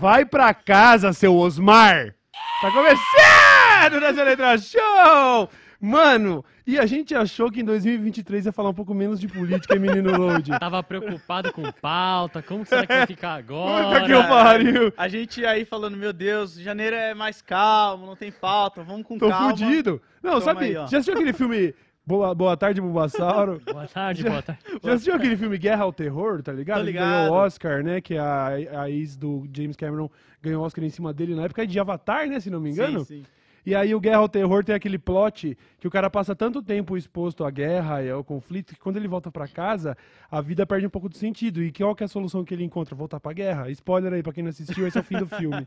Vai pra casa, seu Osmar! Tá começando nessa letra show! Mano, e a gente achou que em 2023 ia falar um pouco menos de política e menino load. Tava preocupado com pauta, como será que vai ficar agora? Puta que pariu! A gente aí falando, meu Deus, janeiro é mais calmo, não tem pauta, vamos com Tô calma. fudido! Não, Toma sabe, aí, já assistiu aquele filme Boa, Boa Tarde, Bulbasauro? Boa tarde, Já- boa tarde. Já assistiu aquele filme Guerra ao Terror, tá ligado? Tô Que ligado. ganhou o Oscar, né? Que a, a ex do James Cameron ganhou o Oscar em cima dele na época de Avatar, né? Se não me engano. Sim, sim. E aí o Guerra ao Terror tem aquele plot que o cara passa tanto tempo exposto à guerra e ao conflito que quando ele volta pra casa, a vida perde um pouco de sentido. E qual que é a solução que ele encontra? Voltar pra guerra? Spoiler aí pra quem não assistiu, esse é o fim do filme.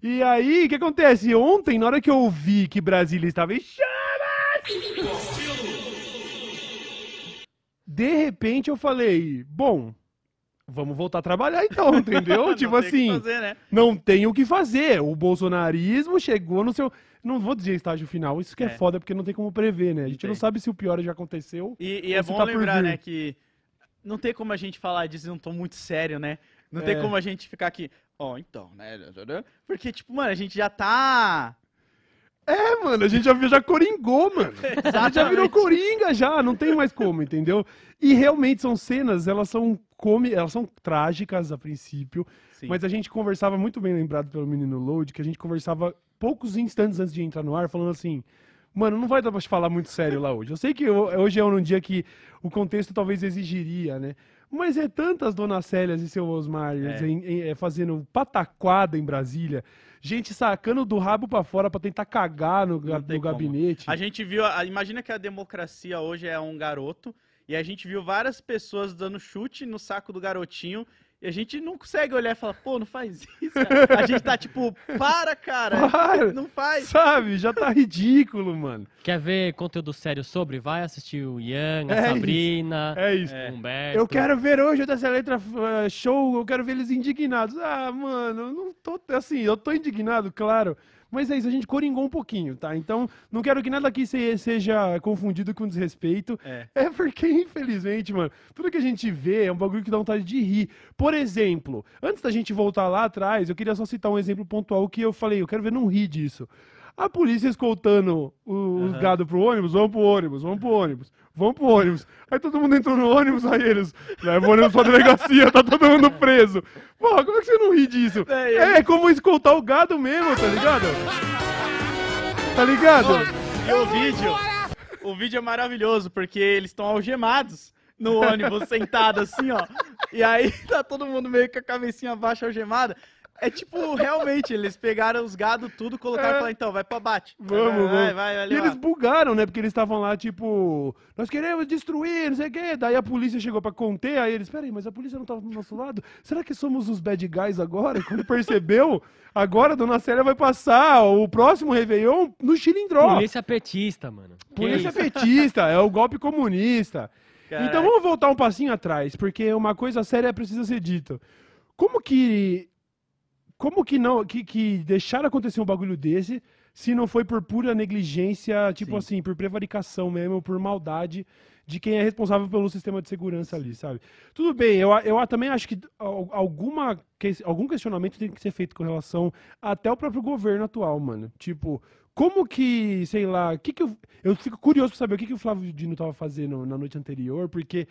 E aí, o que acontece? Ontem, na hora que eu ouvi que Brasília estava em chamas, de repente eu falei, bom, vamos voltar a trabalhar então, entendeu? Não tipo tem assim, fazer, né? não tem o que fazer. O bolsonarismo chegou no seu. Não vou dizer estágio final, isso que é, É. foda porque não tem como prever, né? A gente não tem. sabe se o pior já aconteceu. E, e é bom tá lembrar, né, que não tem como a gente falar disso num tom muito sério, né? Não tem É. como a gente ficar aqui, ó, então, né? Porque, tipo, mano, a gente já tá. É, mano, a gente já, já coringou, mano. A gente já virou coringa já, não tem mais como, entendeu? E realmente são cenas, elas são come, elas são trágicas a princípio, Sim. mas a gente conversava muito bem lembrado pelo menino Load, que a gente conversava poucos instantes antes de entrar no ar, falando assim, mano, não vai dar pra te falar muito sério lá hoje. Eu sei que ho- hoje é um dia que o contexto talvez exigiria, né? Mas é tantas Dona Célias e seu Osmar É. em- em- é, fazendo pataquada em Brasília, gente sacando do rabo pra fora pra tentar cagar no, no gabinete. A gente viu, a- imagina que a democracia hoje é um garoto, e a gente viu várias pessoas dando chute no saco do garotinho, e a gente não consegue olhar e falar, pô, não faz isso, cara. A gente tá tipo, para, cara, Para! não faz. Sabe? Já tá ridículo, mano. Quer ver conteúdo sério sobre? Vai assistir o Ian, a É isso. Sabrina, É isso. É. o Humberto. Eu quero ver hoje dessa letra eh, show, eu quero ver eles indignados. Ah, mano, eu não tô assim, eu tô indignado, claro. Mas é isso, a gente coringou um pouquinho, tá? Então, não quero que nada aqui se- seja confundido com desrespeito. É. É porque, infelizmente, mano, tudo que a gente vê é um bagulho que dá vontade de rir. Por exemplo, antes da gente voltar lá atrás, eu queria só citar um exemplo pontual que eu falei, eu quero ver não rir disso. A polícia escoltando o- os Aham. gado pro ônibus, vamos pro ônibus, vamos pro ônibus, vamos pro ônibus. Aí todo mundo entrou no ônibus, aí eles levam o ônibus pra delegacia, tá todo mundo preso. Porra, como é que você não ri disso? É, É, como escoltar o gado mesmo, tá ligado? Tá ligado? E o vídeo, o vídeo é maravilhoso, porque eles estão algemados no ônibus, sentado assim, ó. E aí tá todo mundo meio com a cabecinha baixa algemada. É tipo, realmente, eles pegaram os gado tudo, colocaram É. e falaram, então, vai pra bate. Vamos, vai, vamos. vai, vai, vai E eles bugaram, né? Porque eles estavam lá, tipo, nós queremos destruir, não sei o quê. Daí a polícia chegou pra conter, aí eles, peraí, mas a polícia não tava do nosso lado? Será que somos os bad guys agora? Quando percebeu, agora a Dona Célia vai passar o próximo Réveillon no Chilindró. Polícia petista, mano. Que Polícia isso? petista, é o golpe comunista. Caraca. Então vamos voltar um passinho atrás, porque uma coisa séria precisa ser dita. Como que. Como que não. Que, que deixaram acontecer um bagulho desse se não foi por pura negligência, tipo Sim. assim, por prevaricação mesmo, por maldade de quem é responsável pelo sistema de segurança ali, sabe? Tudo bem, eu, eu também acho que al- alguma, algum questionamento tem que ser feito com relação até o próprio governo atual, mano. Tipo, como que, sei lá, que que eu, eu fico curioso pra saber o que, que o Flávio Dino tava fazendo na noite anterior, porque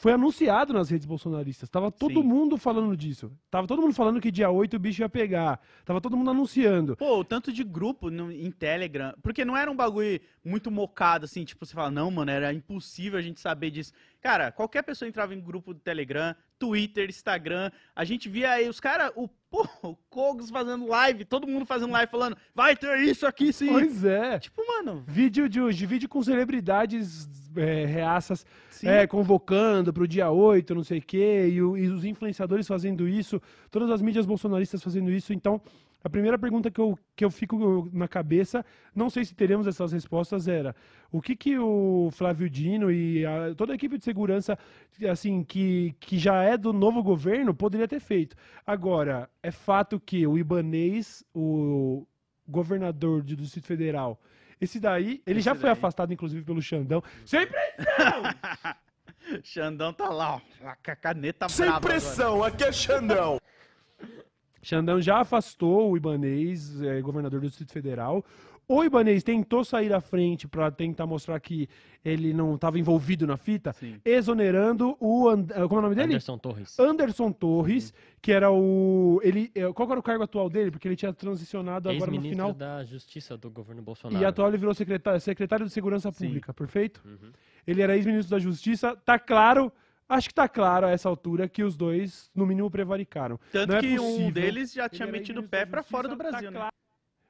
foi anunciado nas redes bolsonaristas. Tava todo Sim. mundo falando disso. Tava todo mundo falando que dia 8 o bicho ia pegar. Tava todo mundo anunciando. Pô, o tanto de grupo no- em Telegram. Porque não era um bagulho muito mocado, assim, tipo, você fala, não, mano, era impossível a gente saber disso. Cara, qualquer pessoa entrava em grupo do Telegram, Twitter, Instagram. A gente via aí os caras, o, pô, o Kogos fazendo live, todo mundo fazendo live falando, vai ter isso aqui sim. Pois é. Tipo, mano, Vídeo de hoje, vídeo com celebridades é, reaças é, convocando pro dia 8, não sei o quê, e, o- e os influenciadores fazendo isso, todas as mídias bolsonaristas fazendo isso. Então, A primeira pergunta que eu, que eu fico na cabeça, não sei se teremos essas respostas, era o que, que o Flávio Dino e a- toda a equipe de segurança, assim, que, que já é do novo governo, poderia ter feito. Agora, é fato que o Ibanês, o governador do Distrito Federal, esse daí, ele Esse já foi daí. afastado, inclusive, pelo Xandão. Sempre Xandão tá lá, ó, com a caneta Sem brava agora. pressão, aqui é Xandão. Xandão já afastou o Ibanês, é, governador do Distrito Federal. O Ibanês tentou sair à frente para tentar mostrar que ele não estava envolvido na fita, Sim. exonerando o. And- eh, Como é o nome dele? Anderson Torres. Anderson Torres, que era o. Ele, eh, qual era o cargo atual dele? Porque ele tinha transicionado agora no Ex-ministro final. da Justiça do governo Bolsonaro. E atual ele virou secretário, secretário de Segurança Sim. Pública, perfeito? Uhum. Ele era ex-ministro da Justiça. Tá claro, acho que tá claro a essa altura que os dois, no mínimo, prevaricaram. Tanto Não é que um possível. deles já Ele tinha metido o pé da pra fora do tá Brasil, né? claro.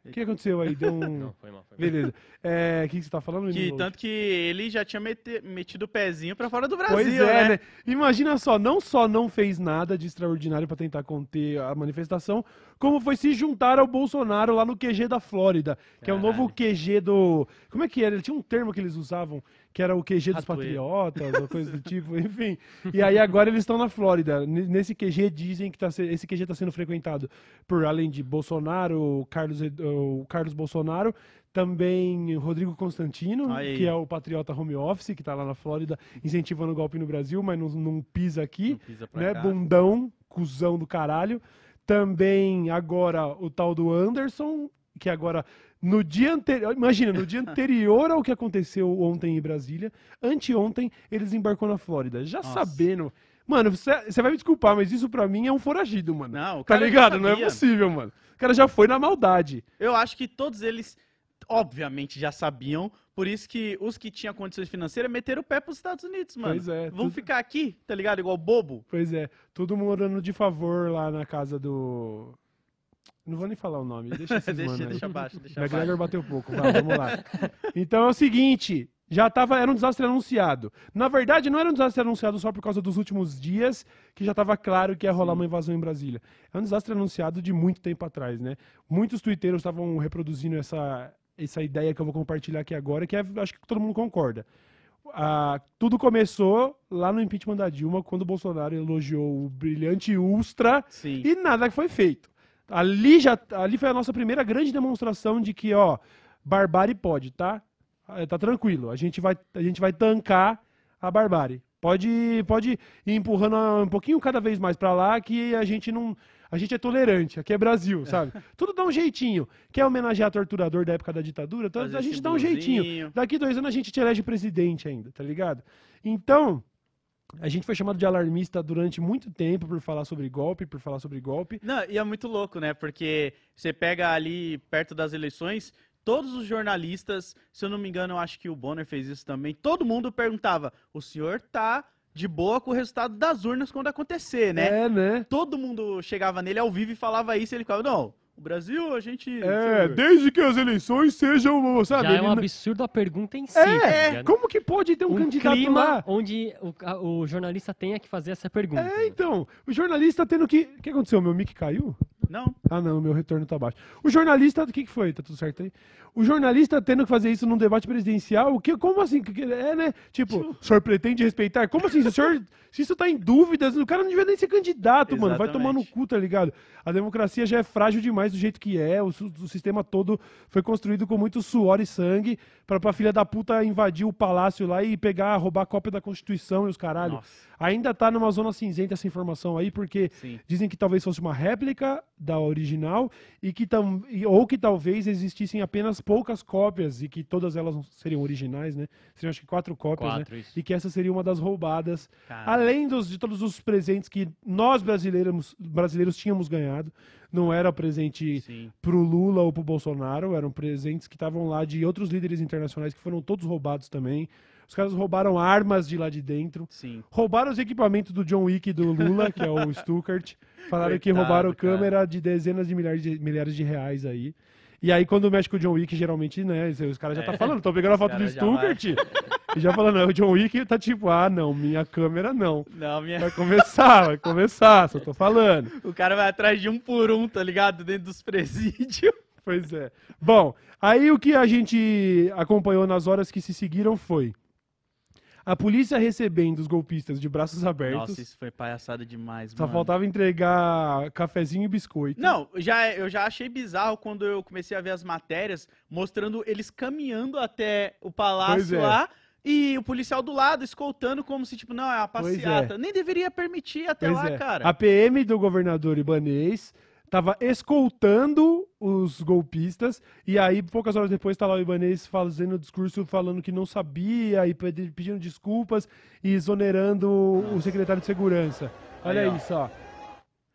O que aconteceu aí? Deu um. Não, foi mal. Foi mal. Beleza. É, O que, que você tá falando, Que, tanto que ele já tinha mete- metido o pezinho pra fora do Brasil, Pois é, né? né? Imagina só, não só não fez nada de extraordinário pra tentar conter a manifestação, como foi se juntar ao Bolsonaro lá no QG da Flórida, que é o novo QG do. Como é que era? Tinha um termo que eles usavam, que era o QG dos patriotas, ou coisa do tipo, enfim. E aí agora eles estão na Flórida. Nesse QG dizem que tá, se- esse QG está sendo frequentado por, além de Bolsonaro, Carlos, o Carlos Bolsonaro, também Rodrigo Constantino, Aí. que é o patriota home office, que tá lá na Flórida, incentivando o golpe no Brasil, mas não, não pisa aqui, Não pisa né? cá. Bundão, cuzão do caralho. Também agora o tal do Anderson, que agora no dia anterior, imagina, no dia anterior ao que aconteceu ontem em Brasília, anteontem ele desembarcou na Flórida, já Nossa. sabendo. Mano, você você vai me desculpar, mas isso pra mim é um foragido, mano. Não, o Tá ligado? Não é possível, mano. O cara já foi na maldade. Eu acho que todos eles, obviamente, já sabiam. Por isso que os que tinham condições financeiras meteram o pé pros Estados Unidos, mano. Pois é, Vamos tudo- ficar aqui, tá ligado? Igual bobo. Pois é, tudo morando de favor lá na casa do. Não vou nem falar o nome, deixa esses mano deixa, aí. deixa abaixo, deixa McGregor bateu pouco, vai, vamos lá. Então é o seguinte, já tava, era um desastre anunciado. Na verdade, não era um desastre anunciado só por causa dos últimos dias, que já estava claro que ia rolar uma invasão em Brasília. É um desastre anunciado de muito tempo atrás, né? Muitos twitteiros estavam reproduzindo essa, essa ideia que eu vou compartilhar aqui agora, que é, acho que todo mundo concorda. Ah, tudo começou lá no impeachment da Dilma, quando o Bolsonaro elogiou o brilhante Ustra Sim. e nada foi feito. Ali já ali foi a nossa primeira grande demonstração de que, ó, barbárie pode, tá? Ah, Tá tranquilo. A gente vai a gente vai tancar a barbárie. Pode pode ir empurrando um pouquinho cada vez mais pra lá que a gente não a gente é tolerante, aqui é Brasil, sabe? Tudo dá um jeitinho. Quer homenagear torturador da época da ditadura? A gente dá um jeitinho. Daqui dois anos a gente te elege presidente ainda, tá ligado? Então, a gente foi chamado de alarmista durante muito tempo por falar sobre golpe, por falar sobre golpe. Não, e é muito louco, né? Porque você pega ali perto das eleições, todos os jornalistas, se eu não me engano, eu acho que o Bonner fez isso também, todo mundo perguntava: o senhor tá de boa com o resultado das urnas quando acontecer, né? É, né? Todo mundo chegava nele ao vivo e falava isso, e ele ficava, não, o Brasil, a gente. É, senhor." desde que as eleições sejam, sabe? Já é um não- absurdo a pergunta em si. É, ligado? como que pode ter um, um candidato clima lá? onde o, a- o jornalista tenha que fazer essa pergunta. É, então, o jornalista tendo que... O que aconteceu? Meu mic caiu? Não, Ah, não, meu retorno tá baixo. O jornalista, o que, que foi? Tá tudo certo aí? O jornalista tendo que fazer isso num debate presidencial, o que, como assim? É, né? Tipo, o senhor pretende respeitar? Como assim? Se o senhor. Se isso tá em dúvidas, o cara não devia nem ser candidato, mano. Vai tomar no Exatamente. cu, tá ligado? A democracia já é frágil demais do jeito que é. O, o sistema todo foi construído com muito suor e sangue pra, pra filha da puta invadir o palácio lá e pegar, roubar a cópia da Constituição e os caralho. Nossa. Ainda tá numa zona cinzenta essa informação aí, porque sim. Dizem que talvez fosse uma réplica da original e que tam, ou que talvez existissem apenas poucas cópias e que todas elas seriam originais, né? Seriam acho que quatro cópias, Quatro, né? isso. E que essa seria uma das roubadas, Cara, além dos, de todos os presentes que nós brasileiros, brasileiros tínhamos ganhado. Não era presente sim. pro Lula ou pro Bolsonaro, eram presentes que estavam lá de outros líderes internacionais que foram todos roubados também. Os caras roubaram armas de lá de dentro. Sim. Roubaram os equipamentos do John Wick e do Lula, que é o Stuttgart. Falaram que Coitado, roubaram cara. câmera de dezenas de milhares, de milhares de reais aí. E aí, quando mexe com o John Wick, geralmente, né, os caras já É. tá falando, tô pegando a foto do. Stuttgart. E já falando, o John Wick tá tipo, ah, não, minha câmera não. Não, minha... Vai começar, vai começar, só tô falando. o cara vai atrás de um por um, tá ligado? Dentro dos presídios. Pois é. Bom, aí o que a gente acompanhou nas horas que se seguiram foi a polícia recebendo os golpistas de braços abertos. Nossa, isso foi palhaçada demais, Só mano. faltava entregar cafezinho e biscoito. Não, já, eu já achei bizarro quando eu comecei a ver as matérias mostrando eles caminhando até o palácio é. lá e o policial do lado escoltando como se, tipo, não, é uma é. passeata. Nem deveria permitir até Pois lá, é. cara. A PM do governador ibanês tava escoltando os golpistas e aí poucas horas depois tá lá o ibanês fazendo discurso falando que não sabia e pedi- pedindo desculpas e exonerando o secretário de segurança. Olha Aí, isso, ó.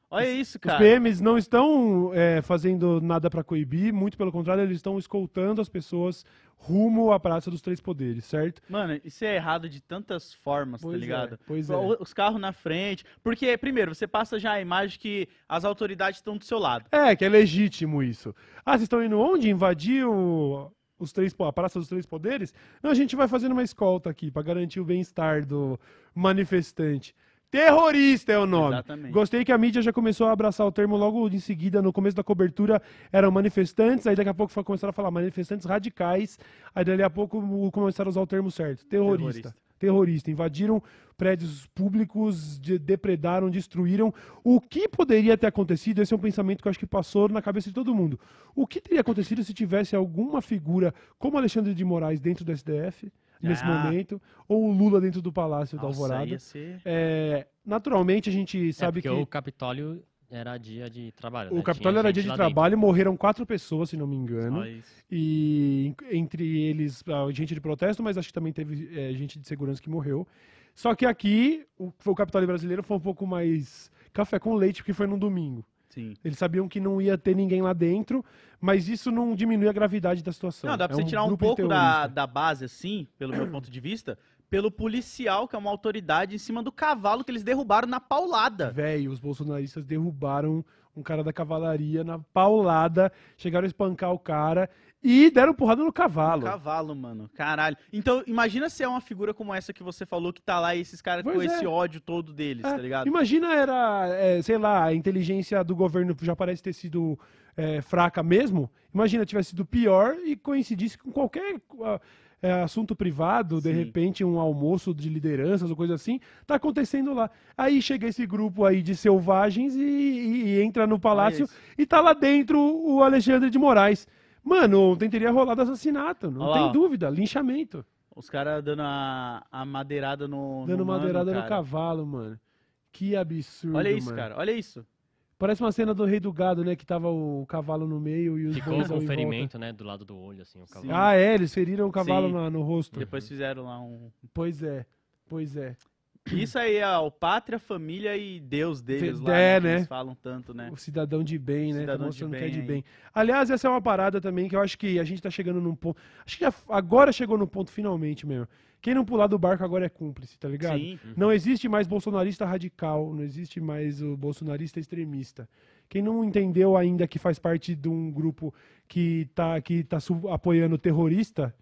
Olha isso, Os cara. PMs não estão é, fazendo nada para coibir, muito pelo contrário, eles estão escoltando as pessoas rumo à Praça dos Três Poderes, certo? Mano, isso é errado de tantas formas, Pois tá é, ligado? pois é. O- Os carros na frente. Porque, primeiro, você passa já a imagem que as autoridades estão do seu lado. É, que é legítimo isso. Ah, vocês estão indo onde? Invadir o- os três, a Praça dos Três Poderes? Não, a gente vai fazendo uma escolta aqui para garantir o bem-estar do manifestante. Terrorista é o nome. Exatamente. Gostei que a mídia já começou a abraçar o termo logo em seguida, no começo da cobertura eram manifestantes, aí daqui a pouco começaram a falar manifestantes radicais, aí dali a pouco começaram a usar o termo certo, terrorista. Terrorista. Terrorista. Invadiram prédios públicos, de- depredaram, destruíram. O que poderia ter acontecido? Esse é um pensamento que eu acho que passou na cabeça de todo mundo. O que teria acontecido se tivesse alguma figura como Alexandre de Moraes dentro do SDF, nesse Ah. momento, ou o Lula dentro do Palácio da Nossa, Alvorada? ia ser... É, naturalmente, a gente É, sabe porque que o Capitólio era dia de trabalho. o né? Capitólio era dia de lá dentro. trabalho, morreram quatro pessoas, se não me engano. E en- entre eles, gente de protesto, mas acho que também teve eh, gente de segurança que morreu. Só que aqui, o, o Capitólio brasileiro foi um pouco mais café com leite, porque foi num domingo. Sim. Eles sabiam que não ia ter ninguém lá dentro, mas isso não diminui a gravidade da situação. Não, dá pra É você tirar um grupo de pouco da, da base, assim, pelo meu ponto de vista, pelo policial, que é uma autoridade, em cima do cavalo que eles derrubaram na paulada. Velho, os bolsonaristas derrubaram um cara da cavalaria na paulada, chegaram a espancar o cara e deram porrada no cavalo. Cavalo, mano. Caralho. Então, imagina se é uma figura como essa que você falou, que tá lá e esses caras com é. esse ódio todo deles, É, tá ligado? Imagina era, é, sei lá, a inteligência do governo já parece ter sido é, fraca mesmo. Imagina tivesse sido pior e coincidisse com qualquer é, assunto privado, de Sim. repente um almoço de lideranças ou coisa assim, tá acontecendo lá. Aí chega esse grupo aí de selvagens e, e- e entra no palácio e tá lá dentro o Alexandre de Moraes. Mano, ontem teria rolado assassinato, não Olha tem lá, ó. dúvida, linchamento. Os caras dando a, a madeirada no. Dando no mano, madeirada no cara. cavalo, mano. Que absurdo, Olha isso, mano. cara. Olha isso. Parece uma cena do Rei do Gado, né? Que tava o cavalo no meio e os Ficou bois com ao um em ferimento, né? Do lado do olho, assim, o cavalo. Volta. Ah, é, eles feriram o cavalo Sim. na- no rosto. Depois fizeram lá um. Pois é, pois é. Isso aí é o pátria, família e Deus deles lá, É, né, que né? eles falam tanto, né? O cidadão de bem, né? Cidadão tá de mostrando que é de bem. bem. Aliás, essa é uma parada também que eu acho que a gente tá chegando num ponto. Acho que agora chegou no ponto finalmente mesmo. Quem não pular do barco agora é cúmplice, tá ligado? Sim. Não existe mais bolsonarista radical, não existe mais o bolsonarista extremista. Quem não entendeu ainda que faz parte de um grupo que tá, que tá apoiando o terrorista,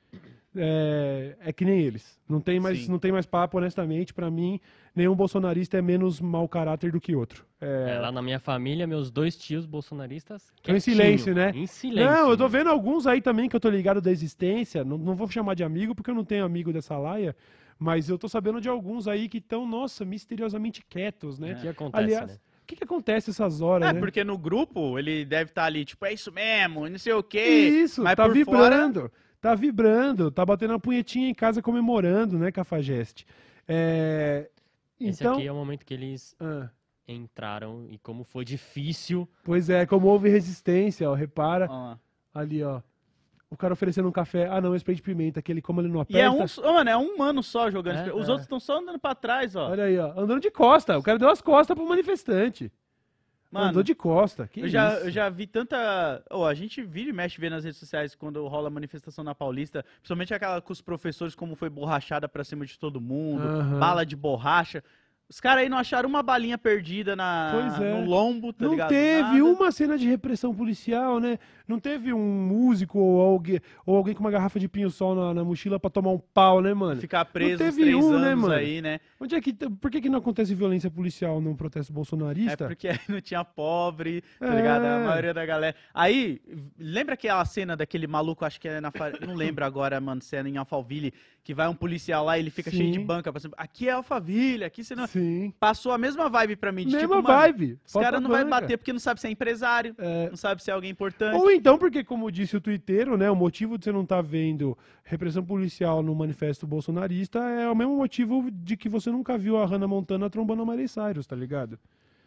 é, é que nem eles. Não tem mais, Sim. não tem mais papo, honestamente. Pra mim, nenhum bolsonarista é menos mau caráter do que outro. É, É, lá na minha família, meus dois tios bolsonaristas. Estão em quietinho, silêncio, né? Em silêncio. Não, eu tô vendo alguns aí também que eu tô ligado da existência. Não, não vou chamar de amigo porque eu não tenho amigo dessa laia. Mas eu tô sabendo de alguns aí que estão, nossa, misteriosamente quietos, né? O que acontece, Aliás, né? o que, que acontece essas horas, É, né? porque no grupo ele deve estar ali, tipo, é isso mesmo, não sei o quê. Isso, mas tá por vibrando. Tá vibrando, tá batendo uma punhetinha em casa comemorando, né, Cafajeste? É... Esse Então, aqui é o momento que eles ah, entraram e como foi difícil. pois é, como houve resistência, ó, repara lá. ali, ó. O cara oferecendo um café. Ah, não, spray de pimenta, aquele como ele não E é aperta. um, mano, é um mano só jogando. É, Os é. outros estão só andando pra trás, ó. Olha aí, ó, andando de costa. O cara deu as costas pro manifestante. Mano, Andou de costa. Que eu já, isso? eu já vi tanta. Oh, a gente vira e mexe vê nas redes sociais quando rola manifestação na Paulista, principalmente aquela com os professores, como foi borrachada pra cima de todo mundo, Aham. bala de borracha. Os caras aí não acharam uma balinha perdida na, é. no lombo, tá não ligado? teve Nada. uma cena de repressão policial, né? Não teve um músico ou alguém, ou alguém com uma garrafa de pinho-sol na, na mochila pra tomar um pau, né, mano? Ficar preso uns teve um, né, mano? aí, né? Onde é que, por que, que não acontece violência policial num protesto É bolsonarista? porque aí não tinha pobre, tá É. ligado? A maioria da galera. Aí, lembra aquela cena daquele maluco, acho que é na. Não lembro agora, mano, se é em Alphaville, que vai um policial lá e ele fica cheio de Sim. banca. Cima. Aqui é Alphaville, aqui você não. Sim. Passou a mesma vibe pra mim. De, Mesma tipo, vibe. Os caras não vai bater porque não sabe se é empresário, É, não sabe se é alguém importante. Ou então, porque, como disse o twitteiro, né, o motivo de você não estar vendo repressão policial no manifesto bolsonarista é o mesmo motivo de que você nunca viu a Hannah Montana trombando a Miley Cyrus, tá ligado?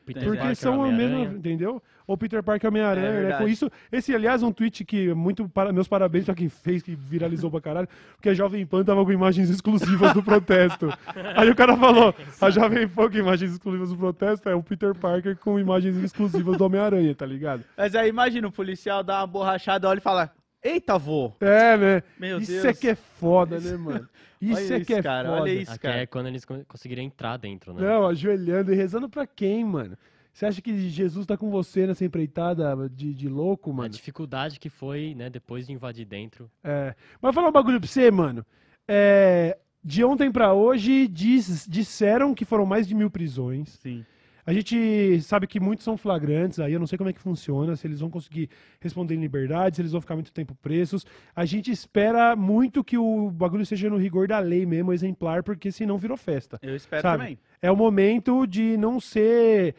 Peter Porque Parker, são a mesma, entendeu? Ou Peter Parker Homem-Aranha, É né? Com isso, esse, aliás, é um tweet que muito para, meus parabéns pra quem fez, que viralizou pra caralho, porque a Jovem Pan tava com imagens exclusivas do protesto. Aí o cara falou, a Jovem Pan com imagens exclusivas do protesto é o Peter Parker com imagens exclusivas do Homem-Aranha, tá ligado? Mas aí imagina o policial dá uma borrachada, olha e fala: Eita, vô! É, né? Meu isso Deus. é que é foda, né, mano? Isso Olha é que é cara, foda. olha isso, Aqui cara. é quando eles con- conseguiram entrar dentro, né? Não, ajoelhando e rezando pra quem, mano? Você acha que Jesus tá com você nessa empreitada de, de louco, A mano? dificuldade que foi, né, depois de invadir dentro. É. Mas vou falar um bagulho pra você, mano. É, de ontem pra hoje, diz- disseram que foram mais de mil prisões. Sim. A gente sabe que muitos são flagrantes, aí eu não sei como é que funciona, se eles vão conseguir responder em liberdade, se eles vão ficar muito tempo presos. A gente espera muito que o bagulho seja no rigor da lei mesmo, exemplar, porque senão virou festa. Eu espero Sabe? também. É o momento de não ser.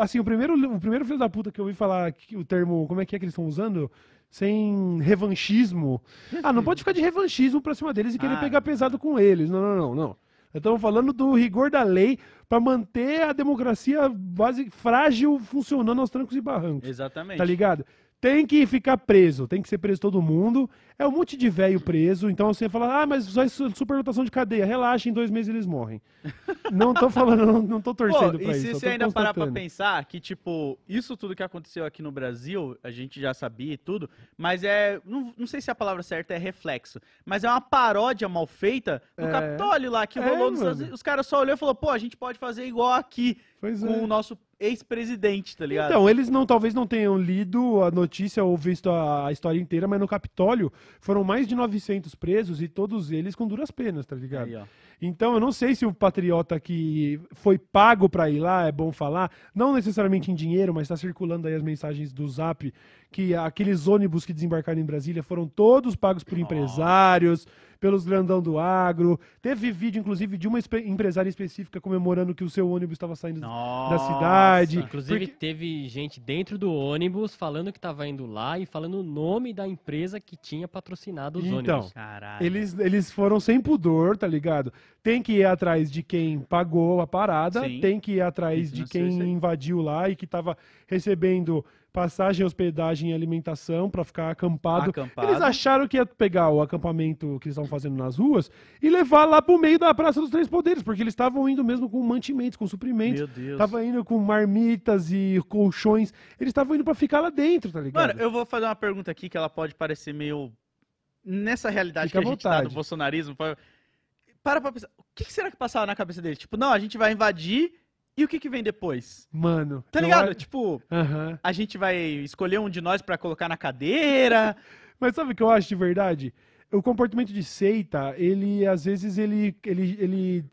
Assim, o primeiro, o primeiro filho da puta que eu ouvi falar que o termo. Como é que é que eles estão usando? Sem revanchismo. Ah, não pode ficar de revanchismo pra cima deles e querer Ah. pegar pesado com eles. Não, não, não, não. Estamos falando do rigor da lei pra manter a democracia base, frágil funcionando aos trancos e barrancos. Exatamente. Tá ligado? Tem que ficar preso, tem que ser preso todo mundo. É um monte de velho preso, então você fala, ah, mas só isso- superlotação de cadeia. Relaxa, em dois meses eles morrem. não tô falando, não, não tô Pô, torcendo e pra se isso. eu você tô ainda parar pra pensar que, tipo, isso tudo que aconteceu aqui no Brasil, a gente já sabia e tudo, mas é. Não, não sei se a palavra certa é reflexo, mas é uma paródia mal feita no É. Capitólio lá, que É, rolou nos mano. Estados Unidos. Os caras só olhou e falou, pô, a gente pode fazer igual aqui Pois com é. o nosso ex-presidente, tá ligado? Então, eles não, talvez não tenham lido a notícia ou visto a, a história inteira, mas no Capitólio foram mais de 900 presos e todos eles com duras penas, tá ligado? Aí. Então, eu não sei se o patriota que foi pago pra ir lá, é bom falar, não necessariamente em dinheiro, mas está circulando aí as mensagens do Zap, que aqueles ônibus que desembarcaram em Brasília foram todos pagos por Nossa. empresários, pelos grandão do agro. Teve vídeo, inclusive, de uma empresária específica comemorando que o seu ônibus estava saindo Nossa. cidade. Inclusive, porque- teve gente dentro do ônibus falando que tava indo lá e falando o nome da empresa que tinha patrocinado os Então, ônibus. Caralho. Eles, eles foram sem pudor, tá ligado? Tem que ir atrás de quem pagou a parada, Sim. tem que ir atrás Isso de quem invadiu lá e que tava recebendo passagem, hospedagem e alimentação pra ficar acampado. Acampado. Eles acharam que ia pegar o acampamento que eles estavam fazendo nas ruas e levar lá pro meio da Praça dos Três Poderes, porque eles estavam indo mesmo com mantimentos, com suprimentos. Meu Deus. Tava indo com marmitas e colchões. Eles estavam indo pra ficar lá dentro, tá ligado? Mano, eu vou fazer uma pergunta aqui que ela pode parecer meio. Nessa realidade Fica que a gente tá do vontade. bolsonarismo. pa- Para pra pensar. O que que será que passava na cabeça deles? Tipo, não, a gente vai invadir e o que que vem depois? Mano. Tá eu ligado? a- Tipo, Aham. a gente vai escolher um de nós pra colocar na cadeira. Mas sabe o que eu acho de verdade? O comportamento de seita, ele, às vezes, ele, ele, ele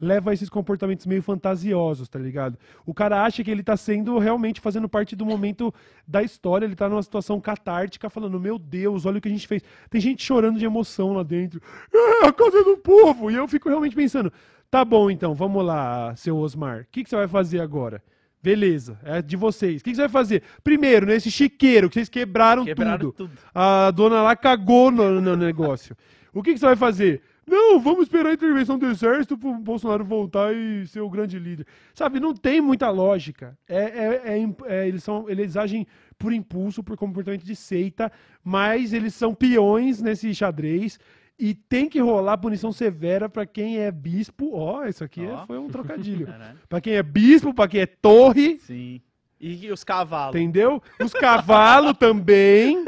leva a esses comportamentos meio fantasiosos, tá ligado? O cara acha que ele tá sendo realmente fazendo parte do momento da história, ele tá numa situação catártica, falando, meu Deus, olha o que a gente fez. Tem gente chorando de emoção lá dentro. É a casa do povo! E eu fico realmente pensando, tá bom então, vamos lá, seu Osmar, o que, que você vai fazer agora? Beleza, é de vocês. O que, que você vai fazer? Primeiro, nesse chiqueiro que vocês quebraram, Quebraram tudo. tudo. A dona lá cagou no, no negócio. O que, que você vai fazer? Não, vamos esperar a intervenção do exército pro Bolsonaro voltar e ser o grande líder. Sabe, não tem muita lógica. É, é- é é, eles, são, eles agem por impulso, por comportamento de seita, mas eles são peões nesse xadrez. E tem que rolar punição severa pra quem é bispo. Ó, isso aqui é- Ó. foi um trocadilho. Caralho. Pra quem é bispo, pra quem é torre, Sim. E os cavalos. Entendeu? Os cavalos também.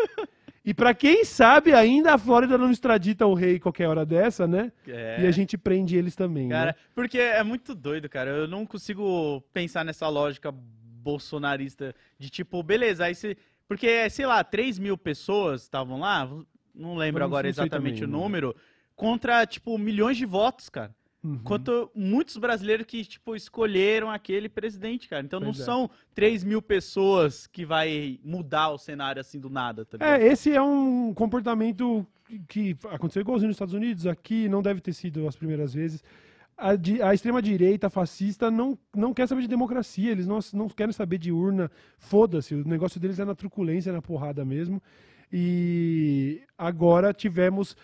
E pra quem sabe, ainda a Flórida não extradita o rei qualquer hora dessa, né? É. E a gente prende eles também, Cara, né? porque é muito doido, cara. Eu não consigo pensar nessa lógica bolsonarista de tipo, beleza, aí você. Porque, sei lá, 3 mil pessoas estavam lá, não lembro não- agora não exatamente também, o né? número, contra, tipo, milhões de votos, cara. Uhum. Quanto muitos brasileiros que, tipo, escolheram aquele presidente, cara. Então não Pois é. são 3 mil pessoas que vai mudar o cenário assim do nada, tá ligado? É, esse é um comportamento que aconteceu igualzinho nos Estados Unidos, aqui não deve ter sido as primeiras vezes. A, a extrema-direita fascista não, não quer saber de democracia, eles não, não querem saber de urna, foda-se, o negócio deles é na truculência, na porrada mesmo. E agora tivemos.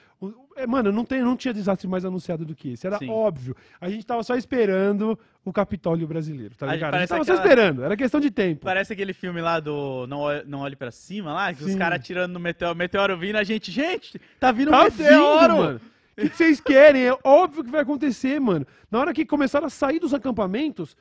é, Mano, não, tem, não tinha desastre mais anunciado do que esse. Era Sim. óbvio. A gente tava só esperando o Capitólio brasileiro, tá A gente ligado? A gente tava só aquela- esperando, era questão de tempo. Parece aquele filme lá do Não Olhe, não Olhe Pra Cima lá, que os Sim. caras tirando no meteoro, meteoro vindo, a gente, gente, tá vindo um Tá meteoro! vindo, mano. O que vocês querem? É óbvio que vai acontecer, mano. Na hora que começaram a sair dos acampamentos,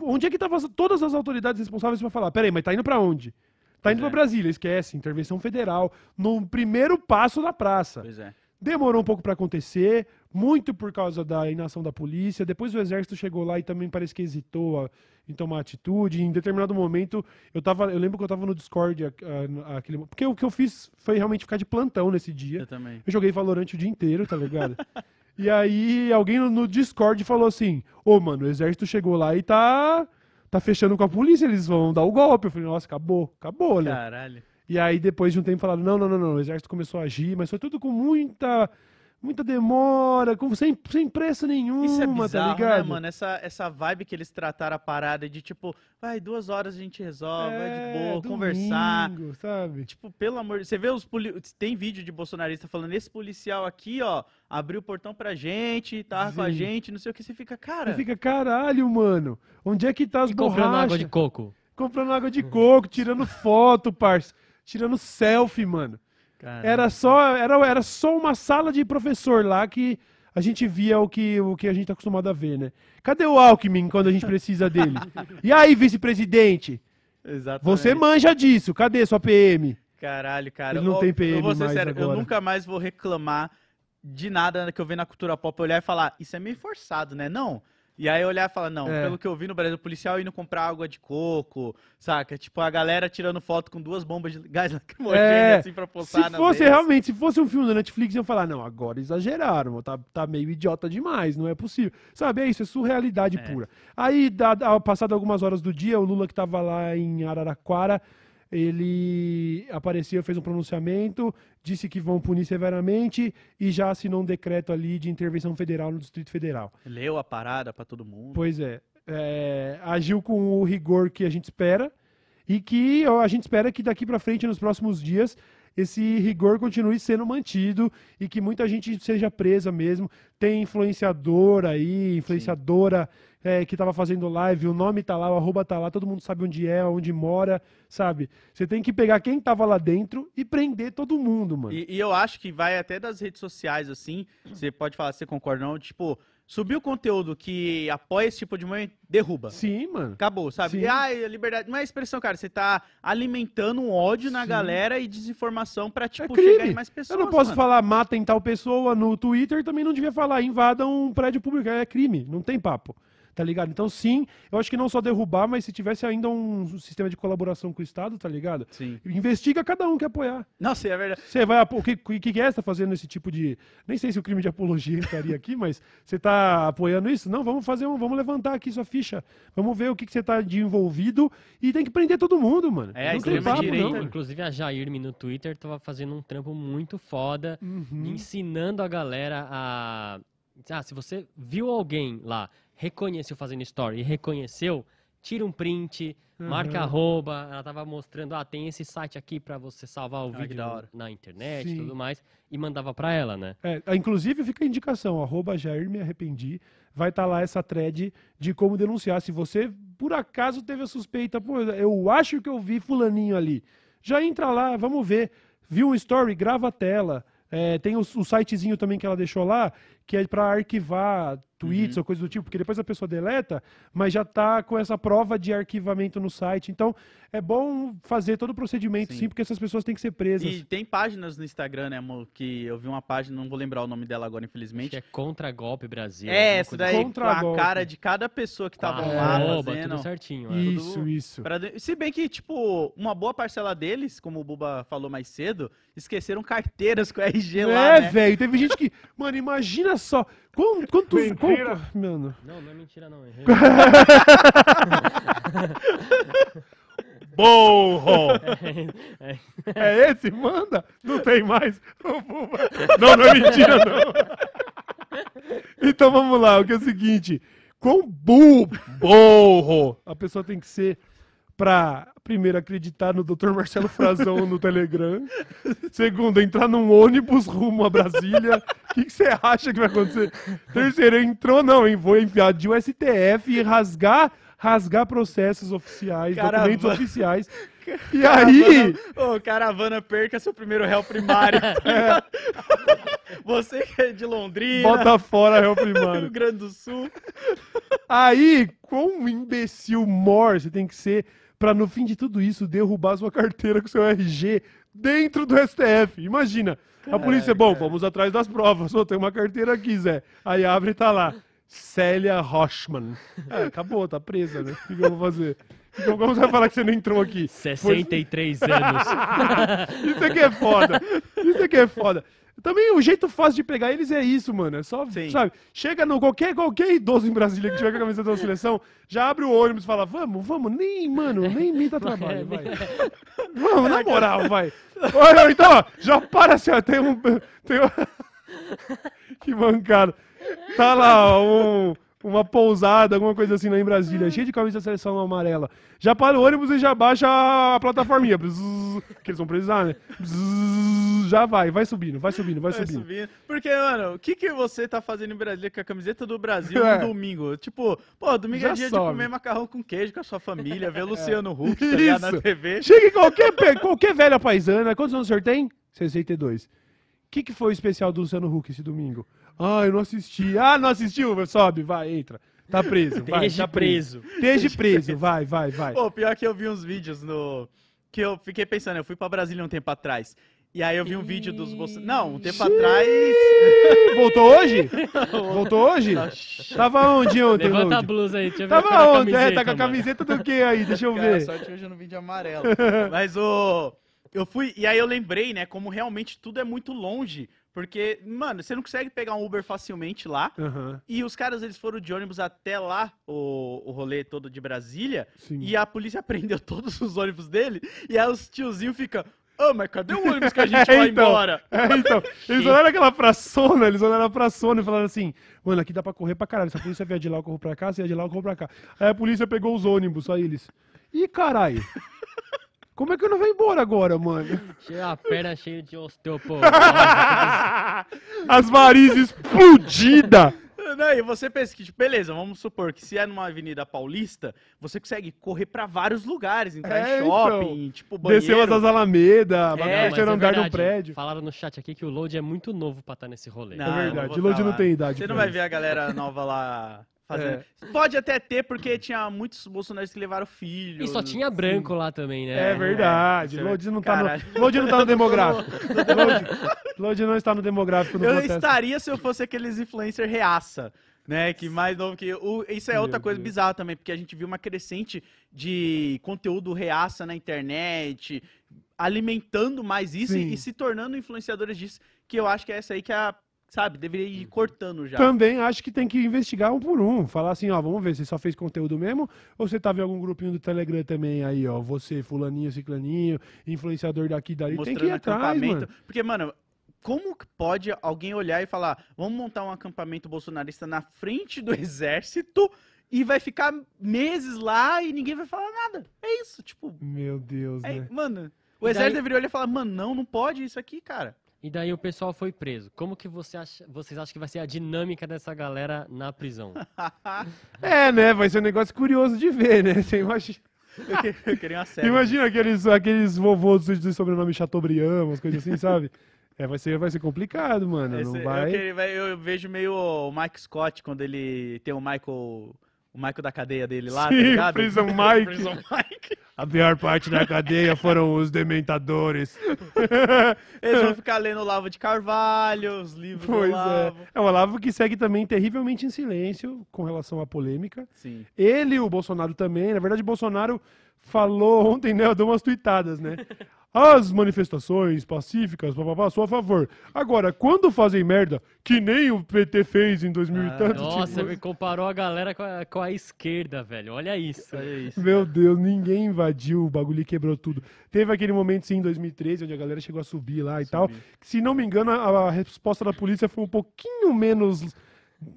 onde é que estavam todas as autoridades responsáveis pra falar? Peraí, mas tá indo pra onde? Tá indo é. Brasília, esquece, intervenção federal, no primeiro passo da praça. Pois é. Demorou um pouco pra acontecer, muito por causa da inação da polícia. Depois o exército chegou lá e também parece que hesitou a- em tomar atitude. Em determinado momento, eu tava, eu lembro que eu tava no Discord, a- a- aquele, porque o que eu fiz foi realmente ficar de plantão nesse dia. Eu também. Eu joguei Valorant o dia inteiro, tá ligado? e aí alguém no- no Discord falou assim: Ô, mano, o exército chegou lá e tá. Tá fechando com a polícia, eles vão dar o golpe. Eu falei, nossa, acabou, acabou, né? Caralho. E aí, depois de um tempo, falaram: não, não, não, não, o exército começou a agir, mas foi tudo com muita. Muita demora, com, sem, sem pressa nenhuma, Isso é tá bizarro, ligado? né, mano? Essa, essa vibe que eles trataram a parada de tipo, vai, duas horas a gente resolve, vai de boa, conversar. É, domingo, sabe? Tipo, pelo amor de Você vê os poli... Tem vídeo de bolsonarista falando, esse policial aqui, ó, abriu o portão pra gente, tava com a gente, não sei o que. Você fica, cara. Você fica, caralho, mano, onde é que tá as E comprando água borrachas? de coco. Comprando água de coco, tirando foto, parça. Tirando selfie, mano. Era só, era, era só uma sala de professor lá que a gente via o que, o que a gente tá acostumado a ver, né? Cadê o Alckmin quando a gente precisa dele? E aí, vice-presidente? Exatamente. Você manja disso. Cadê sua PM? Caralho, cara. Ele não eu, tem PM Eu vou ser mais sério, eu agora. nunca mais vou reclamar de nada que eu ver na cultura pop. Olhar e falar, isso é meio forçado, né? Não. E aí olhar e falar, não, É. pelo que eu vi no Brasil, o policial indo comprar água de coco, saca? Tipo, a galera tirando foto com duas bombas de gás lacrimogêneo, É, assim, pra postar Se fosse realmente, se fosse um filme da Netflix, iam falar, não, agora exageraram, tá, tá meio idiota demais, não é possível. Sabe, é isso, é surrealidade É. pura. Aí, da, da- passado algumas horas do dia, o Lula que tava lá em Araraquara, ele apareceu, fez um pronunciamento, disse que vão punir severamente e já assinou um decreto ali de intervenção federal no Distrito Federal. Leu a parada pra todo mundo. Pois é, é, agiu com o rigor que a gente espera e que a gente espera que daqui pra frente, nos próximos dias, esse rigor continue sendo mantido e que muita gente seja presa mesmo. Tem influenciador aí, influenciadora é, que tava fazendo live, o nome tá lá, o arroba tá lá, todo mundo sabe onde é, onde mora, sabe? Você tem que pegar quem tava lá dentro e prender todo mundo, mano. E, e eu acho que vai até das redes sociais, assim, você pode falar se você concorda ou não, tipo, subir o conteúdo que apoia esse tipo de mãe, derruba. Sim, mano. Acabou, sabe? Sim. E, ai, a liberdade. Não é expressão, cara. Você tá alimentando um ódio na Sim. galera e desinformação pra, tipo, crime. chegar em mais pessoas. Eu não posso mano. falar matem tal pessoa no Twitter, também não devia falar invadam um prédio público, é crime, não tem papo. Tá ligado? Então, sim, eu acho que não só derrubar, mas se tivesse ainda um sistema de colaboração com o Estado, tá ligado? Sim. Investiga cada um que apoiar. Nossa, é verdade. Você vai. O que, que que é? Você tá fazendo esse tipo de. Nem sei se o crime de apologia estaria aqui, mas você tá apoiando isso? Não, vamos fazer um. Vamos levantar aqui sua ficha. Vamos ver o que, que você tá de envolvido e tem que prender todo mundo, mano. É, não tem papo, direita. não. Inclusive a Jairme no Twitter tava fazendo um trampo muito foda, Uhum. ensinando a galera a. Ah, se você viu alguém lá, reconheceu fazendo story e reconheceu, tira um print, marca Uhum. arroba. Ela tava mostrando, ah, tem esse site aqui pra você salvar o Ah, vídeo da hora. na internet e tudo mais, e mandava pra ela, né? É, inclusive fica a indicação, arroba Jair me arrependi, vai estar lá essa thread de como denunciar. Se você, por acaso, teve a suspeita, pô, eu acho que eu vi fulaninho ali, já entra lá, vamos ver. Viu um story, grava a tela. É, tem o, o sitezinho também que ela deixou lá, que é pra arquivar tweets Uhum. ou coisa do tipo, porque depois a pessoa deleta, mas já tá com essa prova de arquivamento no site. Então, é bom fazer todo o procedimento, sim, Sim. porque essas pessoas têm que ser presas. E tem páginas no Instagram, né, amor, que eu vi uma página, não vou lembrar o nome dela agora, Acho infelizmente. que é contra golpe Brasil. É, essa daí, com Contra a golpe. cara de cada pessoa que Com a tava É. lá arroba, fazendo. tudo certinho. é. Isso, tudo isso. pra Se bem que, tipo, uma boa parcela deles, como o Buba falou mais cedo, esqueceram carteiras com RG lá, É, né? velho, teve gente que. Mano, imagina só. Quant- Quantos. Mentira. qual- mano. Não, não é mentira não. errei. Burro! É esse? Manda? Não tem mais? Não, não é mentira, não. Então vamos lá, o que é o seguinte: quão bu, burro a pessoa tem que ser pra, primeiro, acreditar no Dr. Marcelo Frazão no Telegram, segundo, entrar num ônibus rumo a Brasília. O que você acha que vai acontecer? Terceiro, entrou, não, hein? Vou enviar de STF e rasgar. Rasgar processos oficiais, Caravana. documentos oficiais. E aí, Ô, caravana, perca seu primeiro réu primário. Você que é de Londrina, bota fora réu Rio primário. Grande do Sul. Aí, quão imbecil mor você tem que ser pra no fim de tudo isso derrubar sua carteira com seu RG dentro do STF? Imagina. A polícia, bom, vamos atrás das provas. Só tem uma carteira aqui, Zé. Aí abre e tá lá. Célia Rochman. É, acabou, tá presa, né? O que eu vou fazer? Então, como você vai falar que você não entrou aqui? 63 anos. Isso aqui é foda. Isso aqui é foda. Também o jeito fácil de pegar eles é isso, mano. É só, Sim. sabe? Chega no qualquer, qualquer idoso em Brasília que tiver com a camiseta da seleção, já abre o ônibus e fala: Vamos, vamos, nem, mano, nem dá trabalho, vai. Vamos, na moral, vai. Olha, então, ó, já para assim, ó, tem um. Tem um... que mancada. Tá lá, ó, um- uma pousada, alguma coisa assim lá em Brasília, cheio de camisa da seleção amarela. Já para o ônibus e já baixa a plataforminha. Bzzz, que eles vão precisar, né? Bzzz, já vai, vai subindo, vai subindo, vai Vai subindo. subindo. Porque, mano, o que, que você tá fazendo em Brasília com a camiseta do Brasil É. no domingo? Tipo, pô, domingo Já é dia sobe. de comer macarrão com queijo com a sua família, ver Luciano Huck, tá ligado, na. TV. Chega em qualquer, qualquer velha paisana. Quantos anos o senhor tem? 62. O que, que foi o especial do Luciano Huck esse domingo? Ah, eu não assisti. Ah, não assistiu? Sobe, vai, entra. Tá preso, vai, Esteja tá preso. preso. Esteja preso, vai, vai, vai. Pô, pior que eu vi uns vídeos no. Que eu fiquei pensando, eu fui pra Brasília um tempo atrás. E aí eu vi um vídeo dos Bolsonaro. Não, um tempo atrás. Voltou hoje? Voltou hoje? Tava onde ontem? Levanta a Lud? blusa aí, deixa eu ver a Tava onde? É, tá com a mano. camiseta do que aí? Deixa eu Cara, ver. sorte que hoje eu não vim de amarelo. Mas o. Eu fui. E aí eu lembrei, né, como realmente tudo é muito longe. Porque, mano, você não consegue pegar um Uber facilmente lá. Aham, E os caras, eles foram de ônibus até lá, o, o rolê todo de Brasília. sim. E a polícia prendeu todos os ônibus dele. E aí os tiozinhos ficam. Ô, mas cadê o ônibus que a gente vai Então. embora? É, então, eles olharam aquela praçona, eles olharam a praçona e falaram assim, mano, aqui dá pra correr pra caralho, se a polícia vier de lá, eu corro pra cá, se vier de lá, eu corro pra cá. Aí a polícia pegou os ônibus, só eles. Ih, caralho, como é que eu não vou embora agora, mano? Cheia a perna cheia de osteoporose. As varizes explodidas! Não, e você pensa que, tipo, beleza, vamos supor que se é numa avenida paulista, você consegue correr pra vários lugares, entrar É, em shopping, tipo, banheiro. Desceu as Alameda, é, é andar de um verdade. prédio. Falaram no chat aqui que o load é muito novo pra estar nesse rolê. Não, é verdade, tá não tem idade. Você não vai isso. ver a galera nova lá fazendo. É. Pode até ter, porque tinha muitos bolsonaristas que levaram filho. E só tinha branco lá também, né? É verdade, isso é- Lodi não, tá no, Lodi não tá no demográfico. Lodi, Lodi não está no demográfico no Eu protesto. estaria se eu fosse aqueles influencer reaça. Né, que mais novo que. O, isso é outra Meu coisa Deus. bizarra também, porque a gente viu uma crescente de conteúdo reaça na internet, alimentando mais isso e, e se tornando influenciadores disso, que eu acho que é essa aí que é a, sabe, deveria ir cortando já. Também acho que tem que investigar um por um. Falar assim, ó, vamos ver se só fez conteúdo mesmo ou você tava em algum grupinho do Telegram também aí, ó. Você, fulaninho, ciclaninho, influenciador daqui e dali. Tem que ir atrás, mano. Porque, mano, como que pode alguém olhar e falar, vamos montar um acampamento bolsonarista na frente do exército e vai ficar meses lá e ninguém vai falar nada? É isso, tipo, Meu Deus, é- né? mano. O exército daí- deveria olhar e falar, mano, não, não pode isso aqui, cara. E daí o pessoal foi preso. Como que você acha, vocês acham que vai ser a dinâmica dessa galera na prisão? É, né? Vai ser um negócio curioso de ver, né? Você imagina, eu, que- eu queria uma série. imagina aqueles, aqueles vovôs de sobrenome Chateaubriand, umas coisas assim, sabe? É, vai ser, vai ser complicado, mano. Esse- não eu, vai. queria- eu- eu vejo meio o Mike Scott quando ele tem o Michael. O Michael da cadeia dele lá, tá Sim, ligado? Prison Mike. Prison Mike. A pior parte da cadeia foram os dementadores. Eles vão ficar lendo Olavo de Carvalho, os livros Pois do é. Olavo. É o Olavo que segue também terrivelmente em silêncio com relação à polêmica. Sim. Ele e o Bolsonaro também. Na verdade, o Bolsonaro falou ontem, né? Deu umas tuitadas, né? As manifestações pacíficas, papapá, sou a favor. Agora, quando fazem merda, que nem o PT fez em 2000 e Ah, tanto, Nossa, tipo, ele comparou a galera com a, com a esquerda, velho. Olha isso. Olha isso. Meu Deus, ninguém invadiu, o bagulho e quebrou tudo. Teve aquele momento, sim, em 2013, onde a galera chegou a subir lá e tal. que, Se não me engano, a, a resposta da polícia foi um pouquinho menos.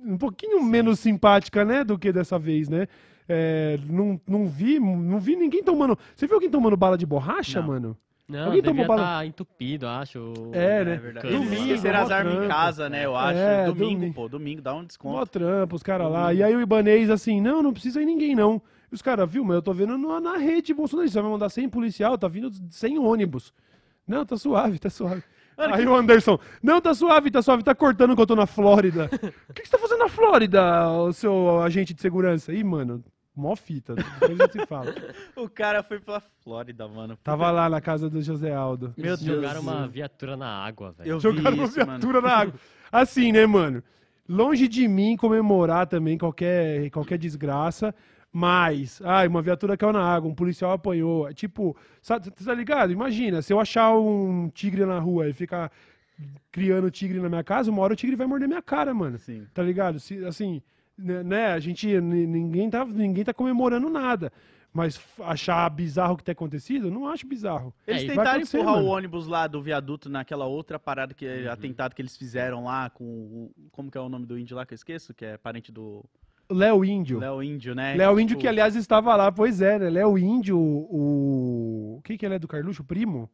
Um pouquinho menos simpática, né? Do que dessa vez, né? É, não, não vi, não vi ninguém tomando. Você viu alguém tomando bala de borracha, Não. mano? Não, Alguém devia tomou bala- entupido, acho. É, né? É verdade. Domingo, as mó armas em trampo. casa, né? Eu acho. É, domingo, domingo. pô. Domingo, dá um Mó desconto. trampo, os caras lá. E aí o Ibanês assim, não, não precisa ir ninguém, não. E os caras, viu, mas eu tô vendo na, na rede bolsonarista, vai mandar 100 policial, tá vindo 100 ônibus. Não, tá suave, tá suave. Aí o Anderson, não, tá suave, tá suave, tá cortando que eu tô na Flórida. O que, que você tá fazendo na Flórida, o seu agente de segurança? Ih, mano, mó fita, depois a gente se fala. O cara foi pra Flórida, mano. Tava lá na casa do José Aldo. Meu Deus. jogaram uma viatura na água, velho. Jogaram uma isso, mano. viatura na água. Assim, né, mano? Longe de mim comemorar também qualquer, qualquer desgraça, mas, ai, uma viatura caiu na água, um policial apanhou. É Tipo, sabe, tá ligado? Imagina, se eu achar um tigre na rua e ficar criando tigre na minha casa, uma hora o tigre vai morder minha cara, mano. Sim. Tá ligado? Se, assim, né, né, a gente, ni- ninguém tá, ninguém tá comemorando nada. Mas achar bizarro o que tem acontecido, eu não acho bizarro. Eles É, tentaram empurrar mano. o ônibus lá do viaduto naquela outra parada que atentado que eles fizeram lá com o, como que é o nome do índio lá que eu esqueço, que é parente do Léo Índio. Léo Índio, né? Léo Índio, Tipo, que aliás estava lá, pois é, né? Léo Índio, o. O que, que ele é do Carluxo? Primo?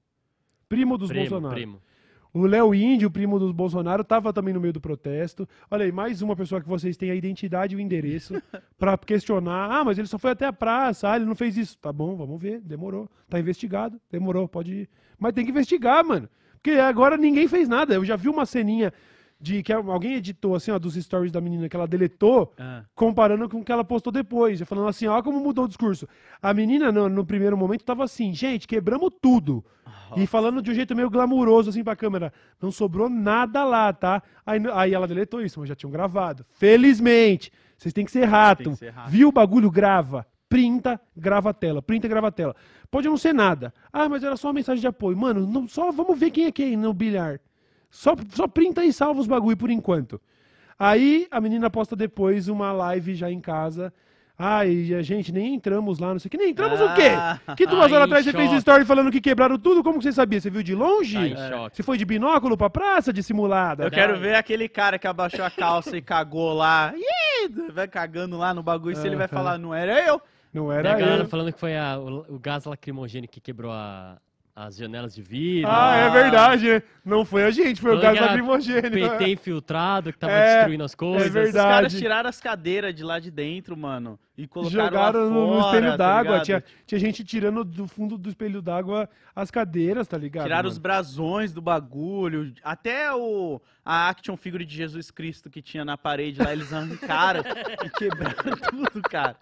Primo dos primo, Bolsonaro. primo. O Léo Índio, primo dos Bolsonaro, estava também no meio do protesto. Olha aí, mais uma pessoa que vocês têm a identidade e o endereço pra questionar. Ah, mas ele só foi até a praça, ah, ele não fez isso. Tá bom, vamos ver, demorou. Tá investigado, demorou, pode ir. Mas tem que investigar, mano. Porque agora ninguém fez nada. Eu já vi uma ceninha de que alguém editou, assim, ó, dos stories da menina que ela deletou Ah, comparando com o que ela postou depois, falando assim, ó como mudou o discurso. A menina, no, no primeiro momento, tava assim, gente, quebramos tudo. E falando de um jeito meio glamuroso, assim, pra câmera. Não sobrou nada lá, tá? Aí, aí ela deletou isso, mas já tinham gravado. Felizmente, vocês têm que ser rato. Que ser rato. Viu o bagulho? Grava. Printa, grava a tela. Printa, grava a tela. Pode não ser nada. Ah, mas era só uma mensagem de apoio. Mano, não, só vamos ver quem é quem no bilhar. Só, só printa e salva os bagulho por enquanto. Aí a menina posta depois uma live já em casa. Ai, a gente nem entramos lá, não sei o que. Nem entramos o quê? Ah. Que duas Tá horas atrás você fez choque. story falando que quebraram tudo? Como que você sabia? Você viu de longe? Tá em choque. Você foi de binóculo pra praça dissimulada? Eu quero ver aquele cara que abaixou a calça e cagou lá. Ih, vai cagando lá no bagulho. Se ele vai falar, não era eu. Não E a era galera eu. falando que foi a- o, o gás lacrimogêneo que quebrou a- as janelas de vidro. Ah, é verdade, né? Não foi a gente, foi o gás lacrimogênio. PT infiltrado que tava É, destruindo as coisas. verdade. Os caras tiraram as cadeiras de lá de dentro, mano. E colocaram Jogaram lá no, fora, espelho tá d'água. ligado? tinha, tinha gente tirando do fundo do espelho d'água as cadeiras, tá ligado? Tiraram os mano? brasões do bagulho. Até o, a action figure de Jesus Cristo que tinha na parede lá, eles arrancaram e quebraram tudo, cara.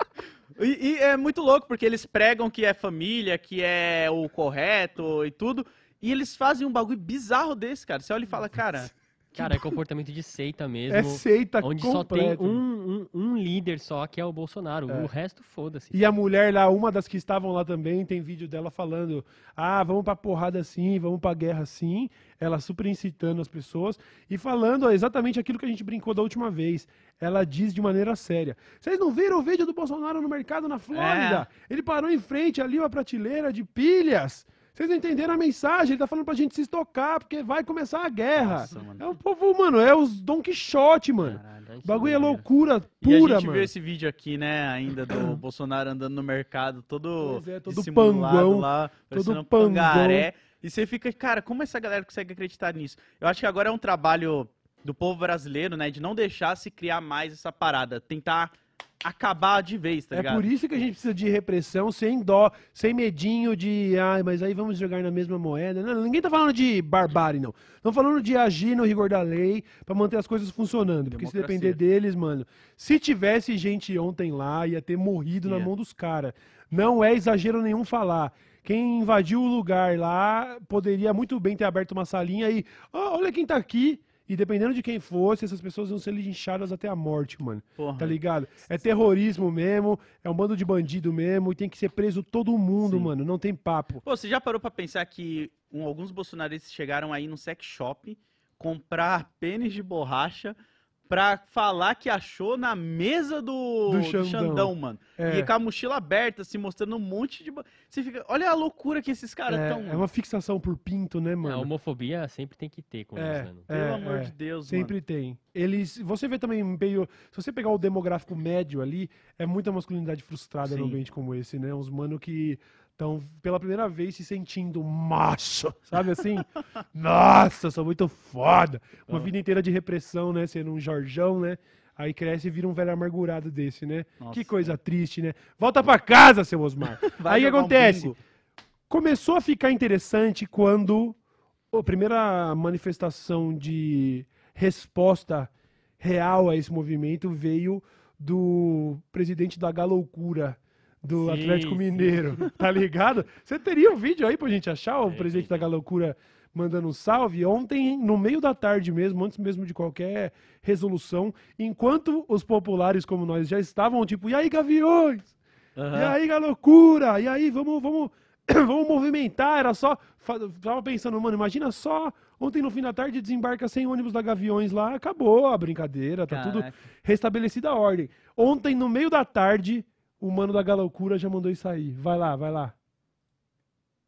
E, e é muito louco, porque eles pregam que é família, que é o correto e tudo. E eles fazem um bagulho bizarro desse, cara. Você olha e fala, cara. Cara, é comportamento de seita mesmo. É seita onde só tem um, um, um líder só, que é o Bolsonaro. É. O resto, foda-se. E a mulher lá, uma das que estavam lá também, tem vídeo dela falando: ah, vamos pra porrada assim, vamos pra guerra assim. Ela super incitando as pessoas e falando ó, exatamente aquilo que a gente brincou da última vez. Ela diz de maneira séria: vocês não viram o vídeo do Bolsonaro no mercado na Flórida? Ele parou em frente ali, uma prateleira de pilhas. Vocês não entenderam a mensagem? Ele tá falando pra gente se estocar, porque vai começar a guerra. Nossa, mano. É o povo, mano, é os Don Quixote, mano. Caralho, O bagulho é loucura E a pura, gente mano. viu esse vídeo aqui, né, ainda do Bolsonaro andando no mercado, todo Pois é, todo panguão, lá, panguão. pangaré. E você fica, cara, como essa galera consegue acreditar nisso? Eu acho que agora é um trabalho do povo brasileiro, né, de não deixar se criar mais essa parada, tentar acabar de vez, tá É ligado? por isso que a gente precisa de repressão sem dó, sem medinho de, ai, mas aí vamos jogar na mesma moeda. Não, ninguém tá falando de barbárie, não. Estão falando de agir no rigor da lei pra manter as coisas funcionando. Porque se Democracia. depender deles, mano, se tivesse gente ontem lá, ia ter morrido na Ia. mão dos caras. Não é exagero nenhum falar. Quem invadiu o lugar lá poderia muito bem ter aberto uma salinha e, "Ó, olha quem tá aqui. E dependendo de quem fosse, essas pessoas vão ser linchadas até a morte, mano. Porra. Tá ligado? É terrorismo mesmo, é um bando de bandido mesmo, e tem que ser preso todo mundo, Sim. mano. Não tem papo. Pô, você já parou pra pensar que um- alguns bolsonaristas chegaram aí no sex shop comprar pênis de borracha pra falar que achou na mesa do, Do do Xandão. Xandão, mano. É. E com a mochila aberta, se mostrando um monte de. Você fica. Olha a loucura que esses caras É, estão. é uma fixação por pinto, né, A mano? homofobia sempre tem que ter com É, eles, né? Pelo é, amor é. de Deus, Sempre tem. Eles. Você vê também meio. Se você pegar o demográfico médio ali, é muita masculinidade frustrada num Sim. ambiente como esse, né? Uns mano que estão pela primeira vez se sentindo macho, sabe assim? Nossa, sou muito foda. Uma Ah. vida inteira de repressão, né? Sendo um Jorjão, né? Aí cresce e vira um velho amargurado desse, né? Nossa, que coisa triste, né? Volta pra casa, seu Osmar. Vai Aí o que um acontece? bingo. começou a ficar interessante quando a primeira manifestação de resposta real a esse movimento veio do presidente da Galoucura do Sim, Atlético sim. Mineiro, tá ligado? Você teria um vídeo aí pra gente achar o Tem, presidente da Galoucura mandando um salve? Ontem, no meio da tarde mesmo, antes mesmo de qualquer resolução, enquanto os populares como nós já estavam tipo, e aí, gaviões? Aham. E aí, loucura! E aí, vamos, vamos, vamos movimentar. Era só. Tava pensando, mano, imagina só. Ontem no fim da tarde desembarca 100 ônibus da Gaviões lá, acabou a brincadeira, tá tudo Caraca. restabelecida a ordem. Ontem, no meio da tarde, o mano da Galoucura já mandou isso aí. Vai lá, vai lá.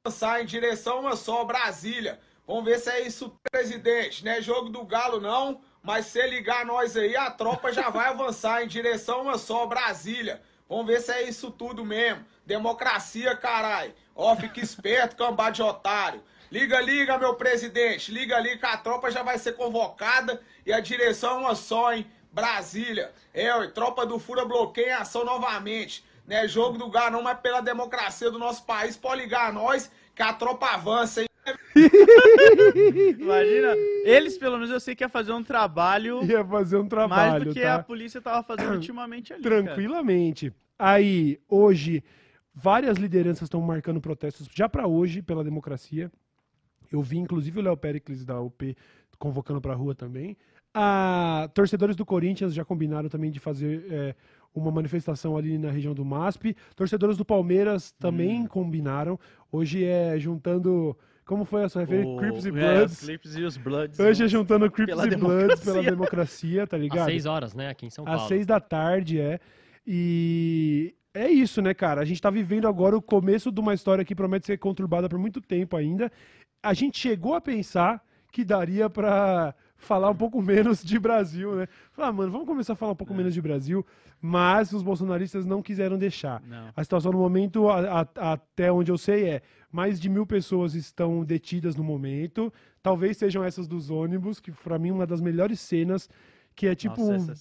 avançar em direção uma só, Brasília. Vamos ver se é isso, presidente. Não é jogo do Galo, não. Mas se ligar nós aí, a tropa já vai avançar em direção uma só, Brasília. Vamos ver se é isso tudo mesmo. Democracia, carai. Ó, fica esperto, cambá de otário. Liga, liga, meu presidente. Liga ali que a tropa já vai ser convocada e a direção uma só, hein? Brasília. É, ó, tropa do Fura bloqueia em ação novamente. Não é jogo do Galo, não, mas pela democracia do nosso país, pode ligar a nós que a tropa avança, hein? Imagina. Eles, pelo menos, eu sei que ia fazer um trabalho Ia fazer um mais trabalho, do que tá? a polícia tava fazendo ultimamente ali. cara. Tranquilamente. Aí, hoje, várias lideranças estão marcando protestos já pra hoje pela democracia. Eu vi, inclusive, o Léo Pericles da UP convocando pra rua também. Ah, torcedores do Corinthians já combinaram também de fazer é, uma manifestação ali na região do MASP. Torcedores do Palmeiras também combinaram. Hoje é juntando. Como foi a sua referência? O- Crips e é, Bloods. os Clips e os Bloods. Hoje é juntando Crips Pela e Bloods pela democracia. democracia, tá ligado? Às seis horas, né? Aqui em São Paulo. Às seis da tarde, é. E é isso, né, cara? A gente tá vivendo agora o começo de uma história que promete ser conturbada por muito tempo ainda. A gente chegou a pensar que daria pra falar um pouco menos de Brasil, né? Falar, ah, mano, vamos começar a falar um pouco menos de Brasil, mas os bolsonaristas não quiseram deixar. Não. A situação no momento, a- a- até onde eu sei, é mais de mil pessoas estão detidas no momento. Talvez sejam essas dos ônibus, que pra mim é uma das melhores cenas, que é tipo Nossa, um-.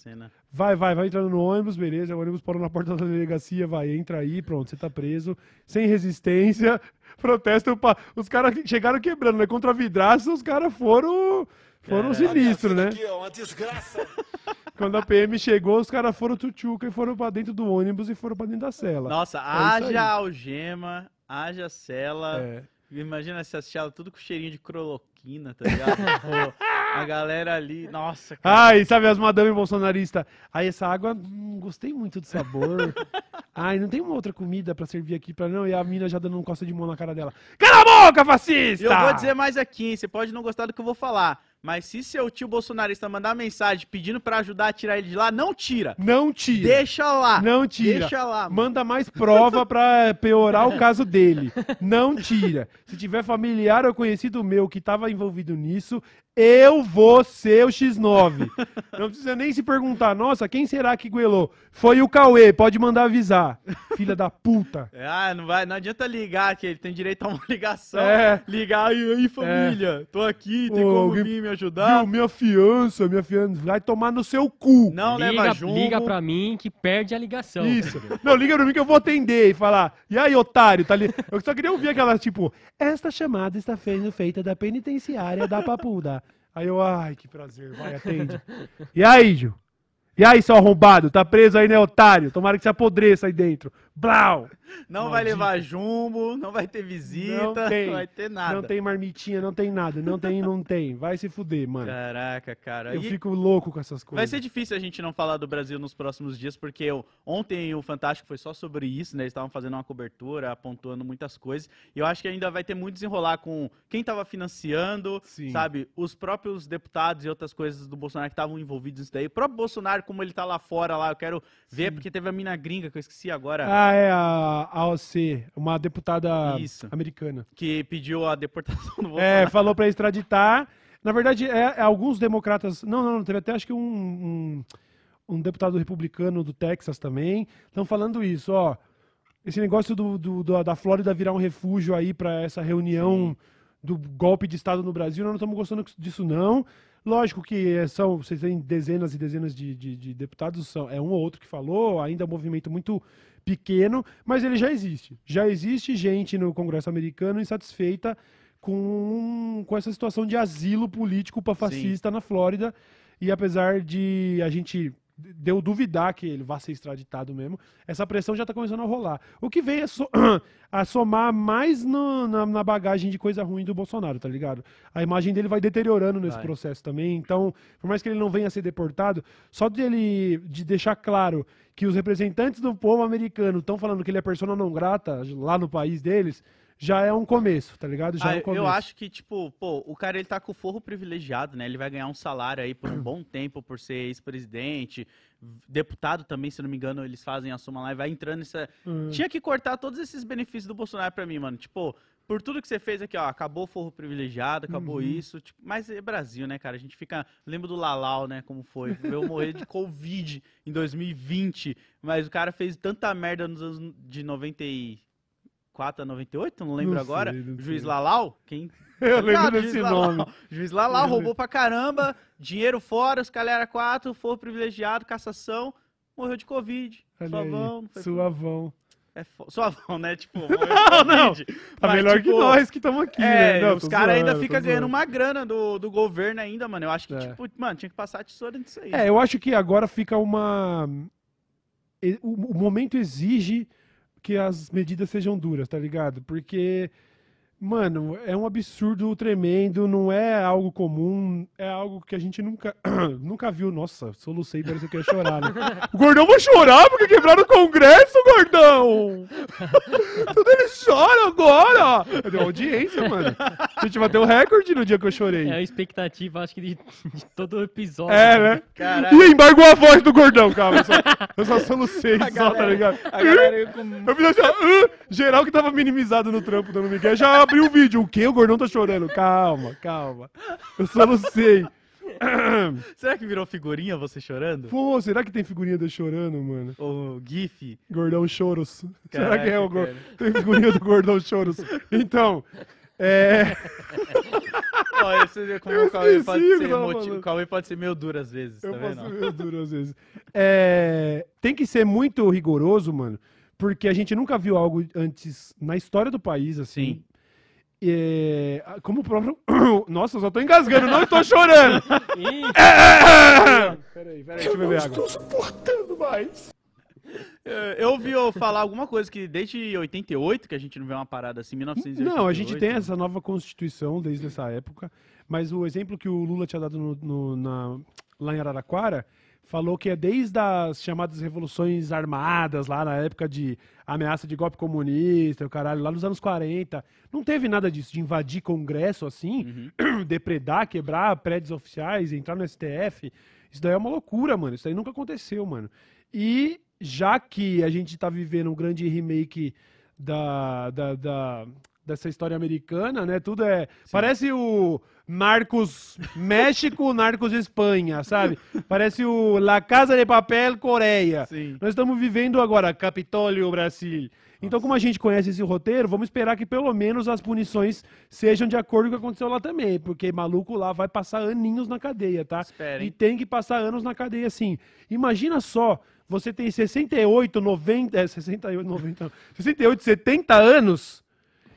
Vai, vai, vai entrando no ônibus, beleza. O ônibus parou na porta da delegacia, vai, entra aí, pronto, você tá preso. Sem resistência, protesto. pa- Os caras chegaram quebrando, né? Contra a vidraça, os caras foram. Foram É. sinistros, né? Aqui, ó, uma desgraça. Quando a PM chegou, os caras foram tchutchuca e foram pra dentro do ônibus e foram pra dentro da cela. Nossa, É haja algema, haja cela. É. Imagina essas celas tudo com cheirinho de croloquina, tá ligado? A galera ali, nossa, cara. Ai, sabe as madame bolsonarista? Ai, essa água, hum, gostei muito do sabor. Ai, não tem uma outra comida pra servir aqui pra não? E a mina já dando um coça de mão na cara dela. Cala a boca, fascista! Eu vou dizer mais aqui, hein? Você pode não gostar do que eu vou falar, mas se seu tio bolsonarista mandar mensagem pedindo pra ajudar a tirar ele de lá, não tira. Não tira. Deixa lá. Não tira. Deixa lá. mano. Manda mais prova pra piorar o caso dele. Não tira. Se tiver familiar ou conhecido meu que tava envolvido nisso, eu vou ser o X9. Não precisa nem se perguntar, nossa, quem será que goelou? Foi o Cauê, pode mandar avisar. Filha da puta. Ah, não vai, não adianta ligar, que ele tem direito a uma ligação. É. Ligar, e aí, família? Tô aqui, tem Ô, como alguém- vir me ajudar. Viu, minha fiança, minha fiança, vai tomar no seu cu. Não leva liga, junto. liga pra mim que perde a ligação. Isso. Não, liga pra mim que eu vou atender e falar. E aí, otário, tá ali? Eu só queria ouvir aquela, tipo, esta chamada está sendo feita da penitenciária da Papuda. Aí eu, ai, que prazer, vai, atende. E aí, Gil? E aí, seu arrombado, tá preso aí, né, otário? Tomara que se apodreça aí dentro. Blau! Não vai Maldito. levar jumbo, não vai ter visita, Não não, tem. vai ter nada. Não tem marmitinha, não tem nada. Não tem, não tem. Vai se fuder, mano. Caraca, cara. Eu E fico louco com essas coisas. Vai ser difícil a gente não falar do Brasil nos próximos dias, porque eu- ontem o Fantástico foi só sobre isso, né? Eles estavam fazendo uma cobertura, apontando muitas coisas. E eu acho que ainda vai ter muito desenrolar com quem estava financiando, Sim. sabe? Os próprios deputados e outras coisas do Bolsonaro que estavam envolvidos nisso daí. O próprio Bolsonaro, como ele tá lá fora, lá, eu quero ver, porque teve a mina gringa que eu esqueci agora. Ah, é a AOC, uma deputada Isso. americana. Que pediu a deportação do Bolsonaro. É, falou pra extraditar. Na verdade, é, é alguns democratas. Não, não, teve até acho que um, um, um deputado republicano do Texas também. Estão falando isso, ó. Esse negócio do, do- do- da Flórida virar um refúgio aí pra essa reunião do golpe de Estado no Brasil, nós não estamos gostando disso, não. Lógico que é, são, vocês têm dezenas e dezenas de, de- de deputados, são, é um ou outro que falou, ainda é um movimento muito pequeno, mas ele já existe. Já existe gente no Congresso americano insatisfeita com, com essa situação de asilo político para fascista na Flórida. E apesar de a gente deu duvidar que ele vá ser extraditado mesmo, essa pressão já está começando a rolar. O que vem a, so- a somar mais no- na, na bagagem de coisa ruim do Bolsonaro, tá ligado? A imagem dele vai deteriorando nesse Vai. processo também. Então, por mais que ele não venha a ser deportado, só dele de deixar claro que os representantes do povo americano estão falando que ele é persona não grata lá no país deles, já é um começo, tá ligado? Já Ah, é um começo. eu acho que, tipo, pô, o cara ele tá com o forro privilegiado, né? Ele vai ganhar um salário aí por um bom tempo por ser ex-presidente, deputado também, se não me engano, eles fazem a soma lá e vai entrando nessa. Hum. Tinha que cortar todos esses benefícios do Bolsonaro pra mim, mano. Tipo, por tudo que você fez aqui, ó, acabou o forro privilegiado, acabou Uhum. isso. tipo, mas é Brasil, né, cara? A gente fica. Lembro do Lalau, né? Como foi. Eu morrer de Covid em 2020. Mas o cara fez tanta merda nos anos de 94 a 98, não lembro Não agora. sei, não o juiz. Lalau, quem. Eu lembro desse juiz Lalau. nome. Juiz Lalau roubou pra caramba, dinheiro fora, os galera quatro, for privilegiado, cassação, morreu de Covid. Olha aí, Suavão, não foi Suavão. é fo... Suavão, né? Tipo, Não, não. Tá Mas, melhor que tipo, nós que estamos aqui, É, né? Não, os caras ainda ficam ganhando zoando. uma grana do, do governo ainda, mano. Eu acho que, É. tipo, mano, tinha que passar a tesoura nisso aí. É, eu acho que agora fica uma. o momento exige que as medidas sejam duras, tá ligado? Porque, mano, é um absurdo tremendo, não é algo comum, é algo que a gente nunca, nunca viu. Nossa, solucei, parece que eu ia chorar, né? O gordão vai chorar porque quebraram o Congresso, gordão! Tudo ele chora agora! Deu audiência, mano. A gente bateu o recorde no dia que eu chorei. É a expectativa, acho que, de, de todo o episódio. É, né? Caralho. E embargou a voz do gordão, calma. Eu só, eu só solucei A só, tá ligado? A galera aí com... Eu fiz assim, ó, "Ah", geral que tava minimizado no trampo dando Miguel, já abriu o vídeo. O quê? O gordão tá chorando. Calma, calma. Eu solucei. Será que virou figurinha você chorando? Pô, será que tem figurinha do chorando, mano? O GIF? Gordão Choros. será Caraca, que é o cara. Tem figurinha do Gordão Choros. Então, é. Ó, esse, é como Eu o Cauê pode ser falando. O Cauê pode ser meio duro às vezes, Eu tá posso vendo? meio duro às vezes. É, tem que ser muito rigoroso, mano, porque a gente nunca viu algo antes na história do país, assim. Sim. É, como o próprio. Nossa, eu só tô engasgando, não estou chorando! Ih, peraí, peraí, deixa eu beber água. É, Eu ouvi eu falar alguma coisa que desde 88 que a gente não vê uma parada assim, 1988. Não, a gente tem essa nova Constituição desde essa época, mas o exemplo que o Lula tinha dado no- no- na- lá em Araraquara falou que é desde as chamadas revoluções armadas, lá na época de ameaça de golpe comunista, o caralho, lá nos anos 40. Não teve nada disso, de invadir congresso assim, Uhum. depredar, quebrar prédios oficiais, entrar no STF. Isso daí é uma loucura, mano. Isso daí nunca aconteceu, mano. E já que a gente tá vivendo um grande remake da, da, da- dessa história americana, né? Tudo é. Parece o Narcos México, Narcos Espanha, sabe? Parece o La Casa de Papel Coreia. Sim. Nós estamos vivendo agora Capitólio Brasil. Então, como a gente conhece esse roteiro, vamos esperar que pelo menos as punições sejam de acordo com o que aconteceu lá também, porque maluco lá vai passar aninhos na cadeia, tá? Esperem. E tem que passar anos na cadeia, sim. Imagina só, você tem 68, 90, é, 68, 90, não, 68, 70 anos,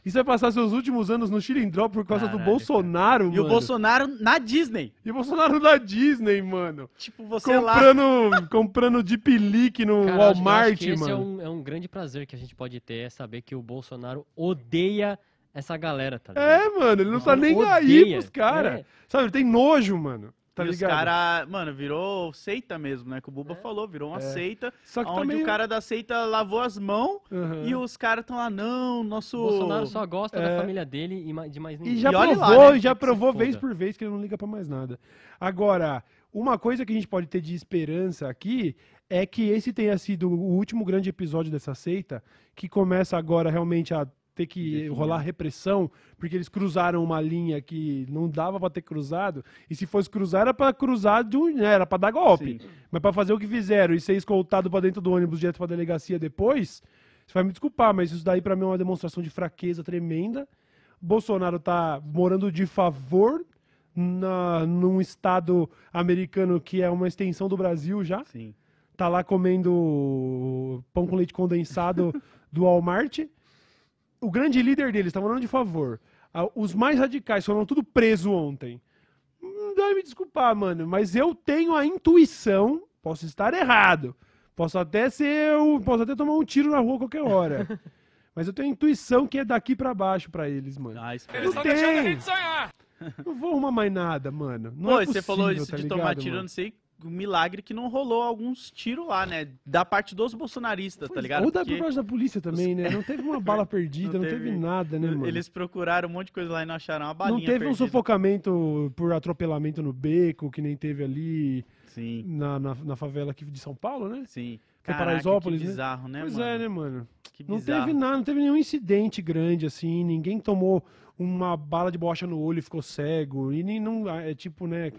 e você vai passar seus últimos anos no Chilindró por causa do Caralho, Bolsonaro, E mano. o Bolsonaro na Disney. E o Bolsonaro da Disney, mano. Tipo, você lá. Comprando, comprando Deep Leak no Cara, eu acho- eu Walmart, acho que esse é mano. um, é um grande prazer que a gente pode ter, é saber que o Bolsonaro odeia essa galera, tá ligado? É, mano, ele não tá nem aí Odeia. pros caras. É. Sabe, ele tem nojo, mano. Tá e os ligado? cara, mano, virou seita mesmo, né? Que o Buba É. falou, virou uma É. seita. Só que onde meio... o cara da seita lavou as mãos Aham. e os caras estão lá, não, nosso. O Bolsonaro só gosta É. da família dele e de mais ninguém. E já E olha lá, provou, né? e já provou vez por vez que ele não liga pra mais nada. Agora, uma coisa que a gente pode ter de esperança aqui é que esse tenha sido o último grande episódio dessa seita, que começa agora realmente a ter que rolar repressão, porque eles cruzaram uma linha que não dava pra ter cruzado, e se fosse cruzar era pra cruzar de um, né, era para dar golpe. Sim. Mas pra fazer o que fizeram e ser escoltado pra dentro do ônibus direto pra delegacia depois, você vai me desculpar, mas isso daí pra mim é uma demonstração de fraqueza tremenda. Bolsonaro tá morando de favor na, num estado americano que é uma extensão do Brasil já. Sim. Tá lá comendo pão com leite condensado do Walmart. O grande líder deles tá morando de favor. Ah, Os mais radicais foram tudo presos ontem. Hum, Vai me desculpar, mano, mas eu tenho a intuição, posso estar errado, posso até ser, o- posso até tomar um tiro na rua a qualquer hora. mas eu tenho a intuição que é daqui pra baixo pra eles, mano. Ah, espera. Não tem. Não vou arrumar mais nada, mano. Não Pô, é e você falou possível, isso tá de ligado, tomar tiro, eu mano? não sei, um milagre que não rolou alguns tiros lá, né? Da parte dos bolsonaristas, tá Pois, ligado? Ou da Porque da polícia também, né? Não teve uma bala perdida, não, Não teve, teve- nada, né, mano? eles procuraram um monte de coisa lá e não acharam uma balinha não teve um perdida. sufocamento por atropelamento no beco, que nem teve ali Sim, na, na, na favela aqui de São Paulo, né? sim. Que é Caraca, Paraisópolis, que né? bizarro, né, pois mano? é, né, mano? Que Não bizarro. teve nada, não teve nenhum incidente grande, assim, ninguém tomou uma bala de bocha no olho e ficou cego, e nem não, é tipo, né,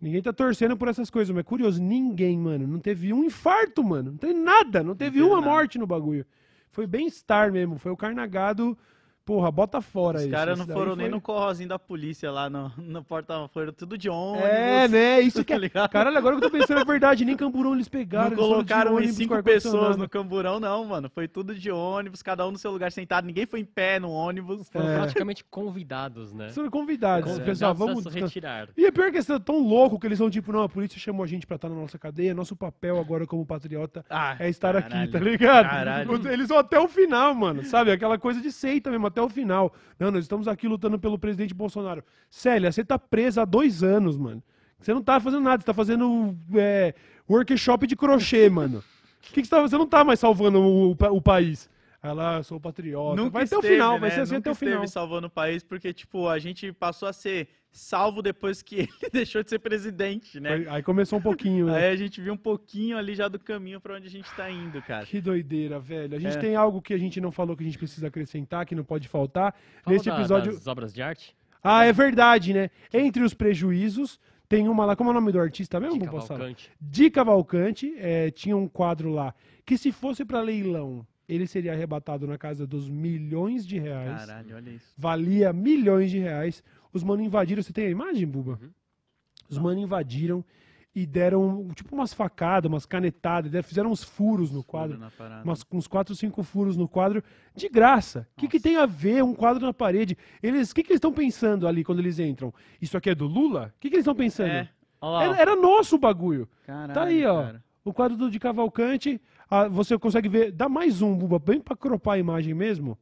ninguém tá torcendo por essas coisas, mas é curioso, ninguém, mano, não teve um infarto, mano, não teve nada, não teve teve uma nada. morte no bagulho. Foi bem-estar mesmo, foi o carnagado, porra, bota fora Os isso. caras Isso não foram nem foi- no corrozinho da polícia lá no, no porta foram tudo de ônibus. É, né, isso que tá é... ligado? Caralho, agora que eu tô pensando, é verdade, nem Camburão eles pegaram, Não eles colocaram em cinco pessoas no camburão, não, mano. Foi tudo de ônibus, cada um no seu lugar sentado. Ninguém foi em pé no ônibus. Foram É. praticamente convidados, né? Foram convidados, Convidados pessoal, a vamos retirar. E é pior que eles são tão louco que eles são tipo, não, a polícia chamou a gente pra estar na nossa cadeia, nosso papel agora como patriota Ah, é estar aqui, caralho, tá ligado? Caralho. Eles vão até o final, mano, sabe? Aquela coisa de seita mesmo, até o final. Não, nós estamos aqui lutando pelo presidente Bolsonaro. Célia, você tá presa há dois anos, mano. Você não tá fazendo nada, você tá fazendo é, workshop de crochê, mano. Que que você, tá, você não tá mais salvando o, pa- o país. Ela, sou patriota. Nunca vai até o esteve, final, vai né? ser assim Nunca até o final. esteve salvando o país, porque, tipo, a gente passou a ser salvo depois que ele deixou de ser presidente, né? Foi- Aí começou um pouquinho, né? Aí a gente viu um pouquinho ali já do caminho pra onde a gente tá indo, cara. Que doideira, velho. A gente É. tem algo que a gente não falou que a gente precisa acrescentar, que não pode faltar. Fala Neste da- episódio. das obras de arte. Ah, é verdade, né? Entre os prejuízos, tem uma lá. Como é o nome do artista mesmo, de? Cavalcante. Di Cavalcante. é, tinha um quadro lá que, se fosse pra leilão, ele seria arrebatado na casa dos milhões de reais. Caralho, olha isso. Valia milhões de reais. Os mano invadiram. Você tem a imagem, Buba? Uhum. Os mano invadiram e deram tipo umas facadas, umas canetadas, deram- fizeram uns furos no quadro. Umas, uns 4, 5 furos no quadro de graça. O que, que tem a ver um quadro na parede? Eles, o que, que eles estão pensando ali quando eles entram? Isso aqui é do Lula? O que, que eles estão pensando? É, Era, era nosso o bagulho. Caralho, tá aí, ó. cara. O quadro do, de Cavalcante, ah, você consegue ver. Dá mais um, Buba, bem pra cropar a imagem mesmo.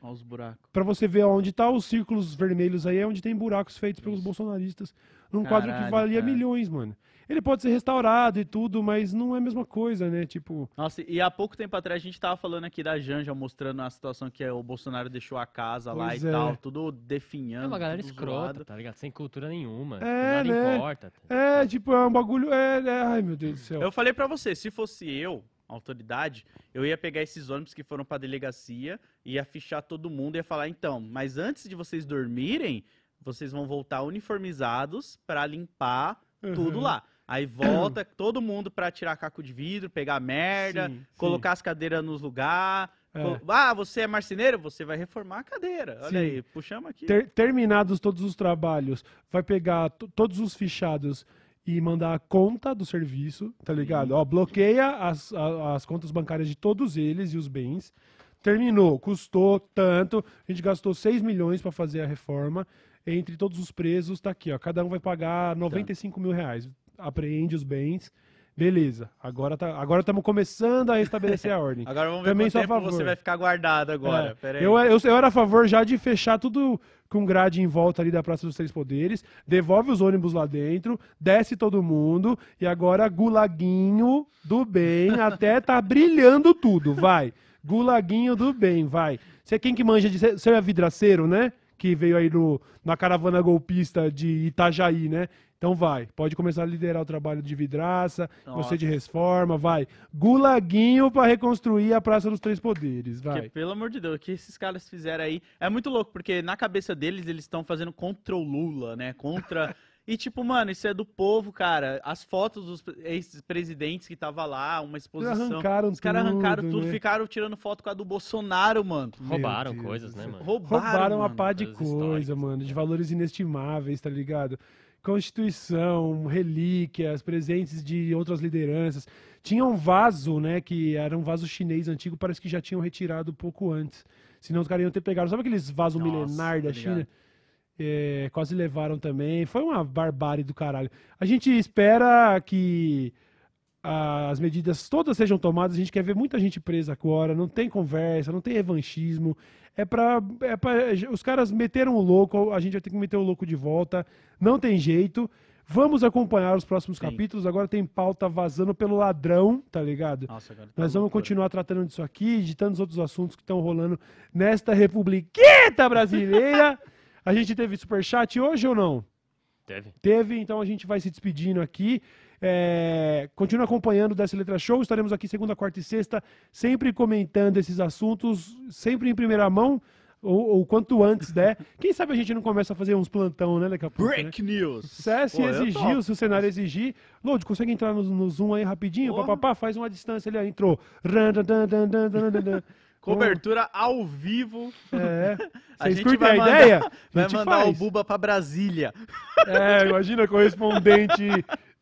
Olha os buracos. Pra você ver onde tá os círculos vermelhos aí, é onde tem buracos feitos pelos bolsonaristas. Num quadro que Caralho, valia cara. milhões, mano. Ele pode ser restaurado e tudo, mas não é a mesma coisa, né? Tipo. Nossa, e há pouco tempo atrás a gente tava falando aqui da Janja, mostrando a situação que o Bolsonaro deixou a casa lá Pois e é. tal, tudo É definhando. uma galera escrota, zoado. tá ligado? Sem cultura nenhuma. É, nada né? importa. É, tipo, é um bagulho. É, é- ai, meu Deus do céu. Eu falei pra você, se fosse eu, autoridade, eu ia pegar esses ônibus que foram pra delegacia, ia fichar todo mundo e ia falar, então, mas antes de vocês dormirem, vocês vão voltar uniformizados pra limpar tudo Uhum. lá. Aí volta todo mundo pra tirar caco de vidro, pegar merda, Sim, sim. colocar as cadeiras nos lugares. É. Ah, você é marceneiro? Você vai reformar a cadeira. Olha Sim. aí, puxamos aqui. Ter- terminados todos os trabalhos, vai pegar to- todos os fichados e mandar a conta do serviço, tá ligado? Ó, bloqueia as, a- as contas bancárias de todos eles e os bens. Terminou, custou tanto, a gente gastou 6 milhões para fazer a reforma. Entre todos os presos, tá aqui, ó. Cada um vai pagar 95 mil reais. Apreende os bens. Beleza. Agora tá, agora estamos começando a restabelecer a ordem. Agora vamos ver Também quanto tempo favor. você vai ficar guardado agora. É, eu, eu, eu era a favor já de fechar tudo com grade em volta ali da Praça dos Três Poderes, devolve os ônibus lá dentro, desce todo mundo e agora gulaguinho do bem até tá brilhando tudo, vai. Gulaguinho do bem, vai. Você é quem que manja de... Você é vidraceiro, né? Que veio aí no, na caravana golpista de Itajaí, né? Então vai, pode começar a liderar o trabalho de vidraça, Nossa. você de reforma, vai. Gulaguinho pra reconstruir a Praça dos Três Poderes, vai. Porque, pelo amor de Deus, o que esses caras fizeram aí é muito louco, porque na cabeça deles eles estão fazendo contra o Lula, né? Contra. E tipo, mano, isso é do povo, cara. As fotos dos ex-presidentes que tava lá, uma Eles exposição. arrancaram Os caras arrancaram tudo, né? ficaram tirando foto com a do Bolsonaro, mano. Meu Roubaram Deus coisas, do né, mano? Roubaram, Roubaram a mano. pá de coisas coisa, mano, de né? valores inestimáveis, tá ligado? Constituição, relíquias, presentes de outras lideranças. Tinha um vaso, né, que era um vaso chinês antigo, parece que já tinham retirado pouco antes. Senão os caras iam ter pegado. Sabe aqueles vasos milenar da China? É, quase levaram também. Foi uma barbárie do caralho. A gente espera que as medidas todas sejam tomadas. A gente quer ver muita gente presa agora. Não tem conversa, não tem revanchismo. É pra, é pra. Os caras meteram o louco, a gente vai ter que meter o louco de volta. Não tem jeito. Vamos acompanhar os próximos Sim. capítulos. Agora tem pauta vazando pelo ladrão, tá ligado? Nossa, agora tá Nós vamos loucura. continuar tratando disso aqui, de tantos outros assuntos que estão rolando nesta republiqueta brasileira. a gente teve superchat hoje ou não? Teve. Teve, então a gente vai se despedindo aqui. É, continua acompanhando o Dessa Letra Show. Estaremos aqui segunda, quarta e sexta, sempre comentando esses assuntos, sempre em primeira mão, ou, ou quanto antes, né? Quem sabe a gente não começa a fazer uns plantão, né, daqui a pouco, né? Break News. Se, se Pô, topo. se o cenário exigir. Load, consegue entrar no, no Zoom aí rapidinho? Papapá, faz uma distância ali, ó. Entrou. Cobertura ao vivo. É. A Vocês gente curtem a mandar- ideia? A Vai mandar faz. o Buba pra Brasília. É, imagina correspondente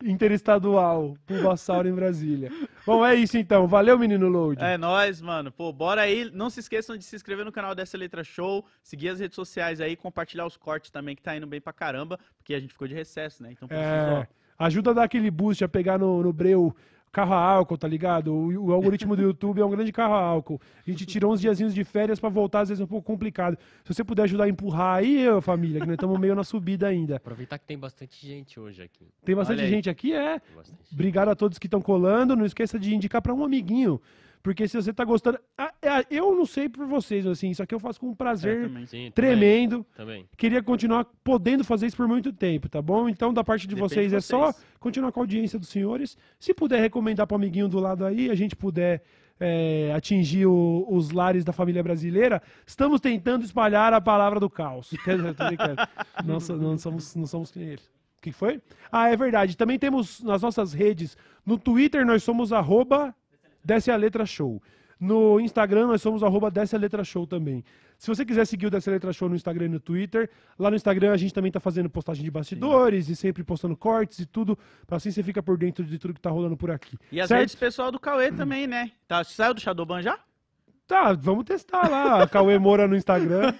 interestadual, Pulvassauro em Brasília. Bom, é isso então. Valeu, menino Load. É nóis, mano. Pô, bora aí. Não se esqueçam de se inscrever no canal dessa letra show, seguir as redes sociais aí, compartilhar os cortes também, que tá indo bem pra caramba, porque a gente ficou de recesso, né? Então ó. É, ajuda a dar aquele boost, a pegar no, no breu carro a álcool, tá ligado? O, o algoritmo do YouTube é um grande carro a álcool. A gente tirou uns diazinhos de férias pra voltar, às vezes é um pouco complicado. Se você puder ajudar a empurrar aí, ô, família, que nós estamos meio na subida ainda. Aproveitar que tem bastante gente hoje aqui. Tem bastante gente aqui, é. Obrigado a todos que estão colando. Não esqueça de indicar pra um amiguinho. Porque se você tá gostando. Ah, é, Eu não sei por vocês, assim, isso aqui eu faço com um É, prazer também. Sim, tremendo. Também. Queria continuar podendo fazer isso por muito tempo, tá bom? Então, da parte de vocês de é só vocês. continuar com a audiência dos senhores. Se puder recomendar para o amiguinho do lado aí, a gente puder é, atingir o- os lares da família brasileira, estamos tentando espalhar a palavra do caos. Não, não somos, não somos eles. O que foi? Ah, é verdade. Também temos nas nossas redes, no Twitter nós somos arroba Desce a Letra Show. No Instagram nós somos arroba Desce a Letra Show também. Se você quiser seguir o Desce a Letra Show no Instagram e no Twitter, lá no Instagram a gente também tá fazendo postagem de bastidores e sempre postando cortes e tudo, pra assim você fica por dentro de tudo que tá rolando por aqui. E as certo? redes pessoal do Cauê também, né? Tá, saiu do Shadowban já? Tá, vamos testar lá. Cauê Moura no Instagram.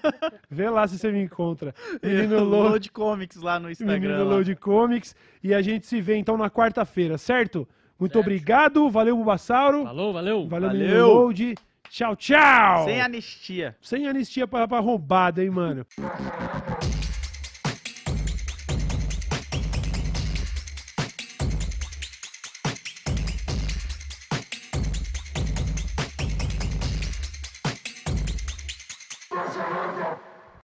Vê lá se você me encontra. Menino Load, Load Comics lá no Instagram. Menino. Load Comics. E a gente se vê então na quarta-feira, certo? Muito obrigado. Valeu, Bubassauro. Falou, valeu. Valeu, Valeu. Load. Tchau, tchau. Sem anistia. Sem anistia pra, pra roubada, hein, mano?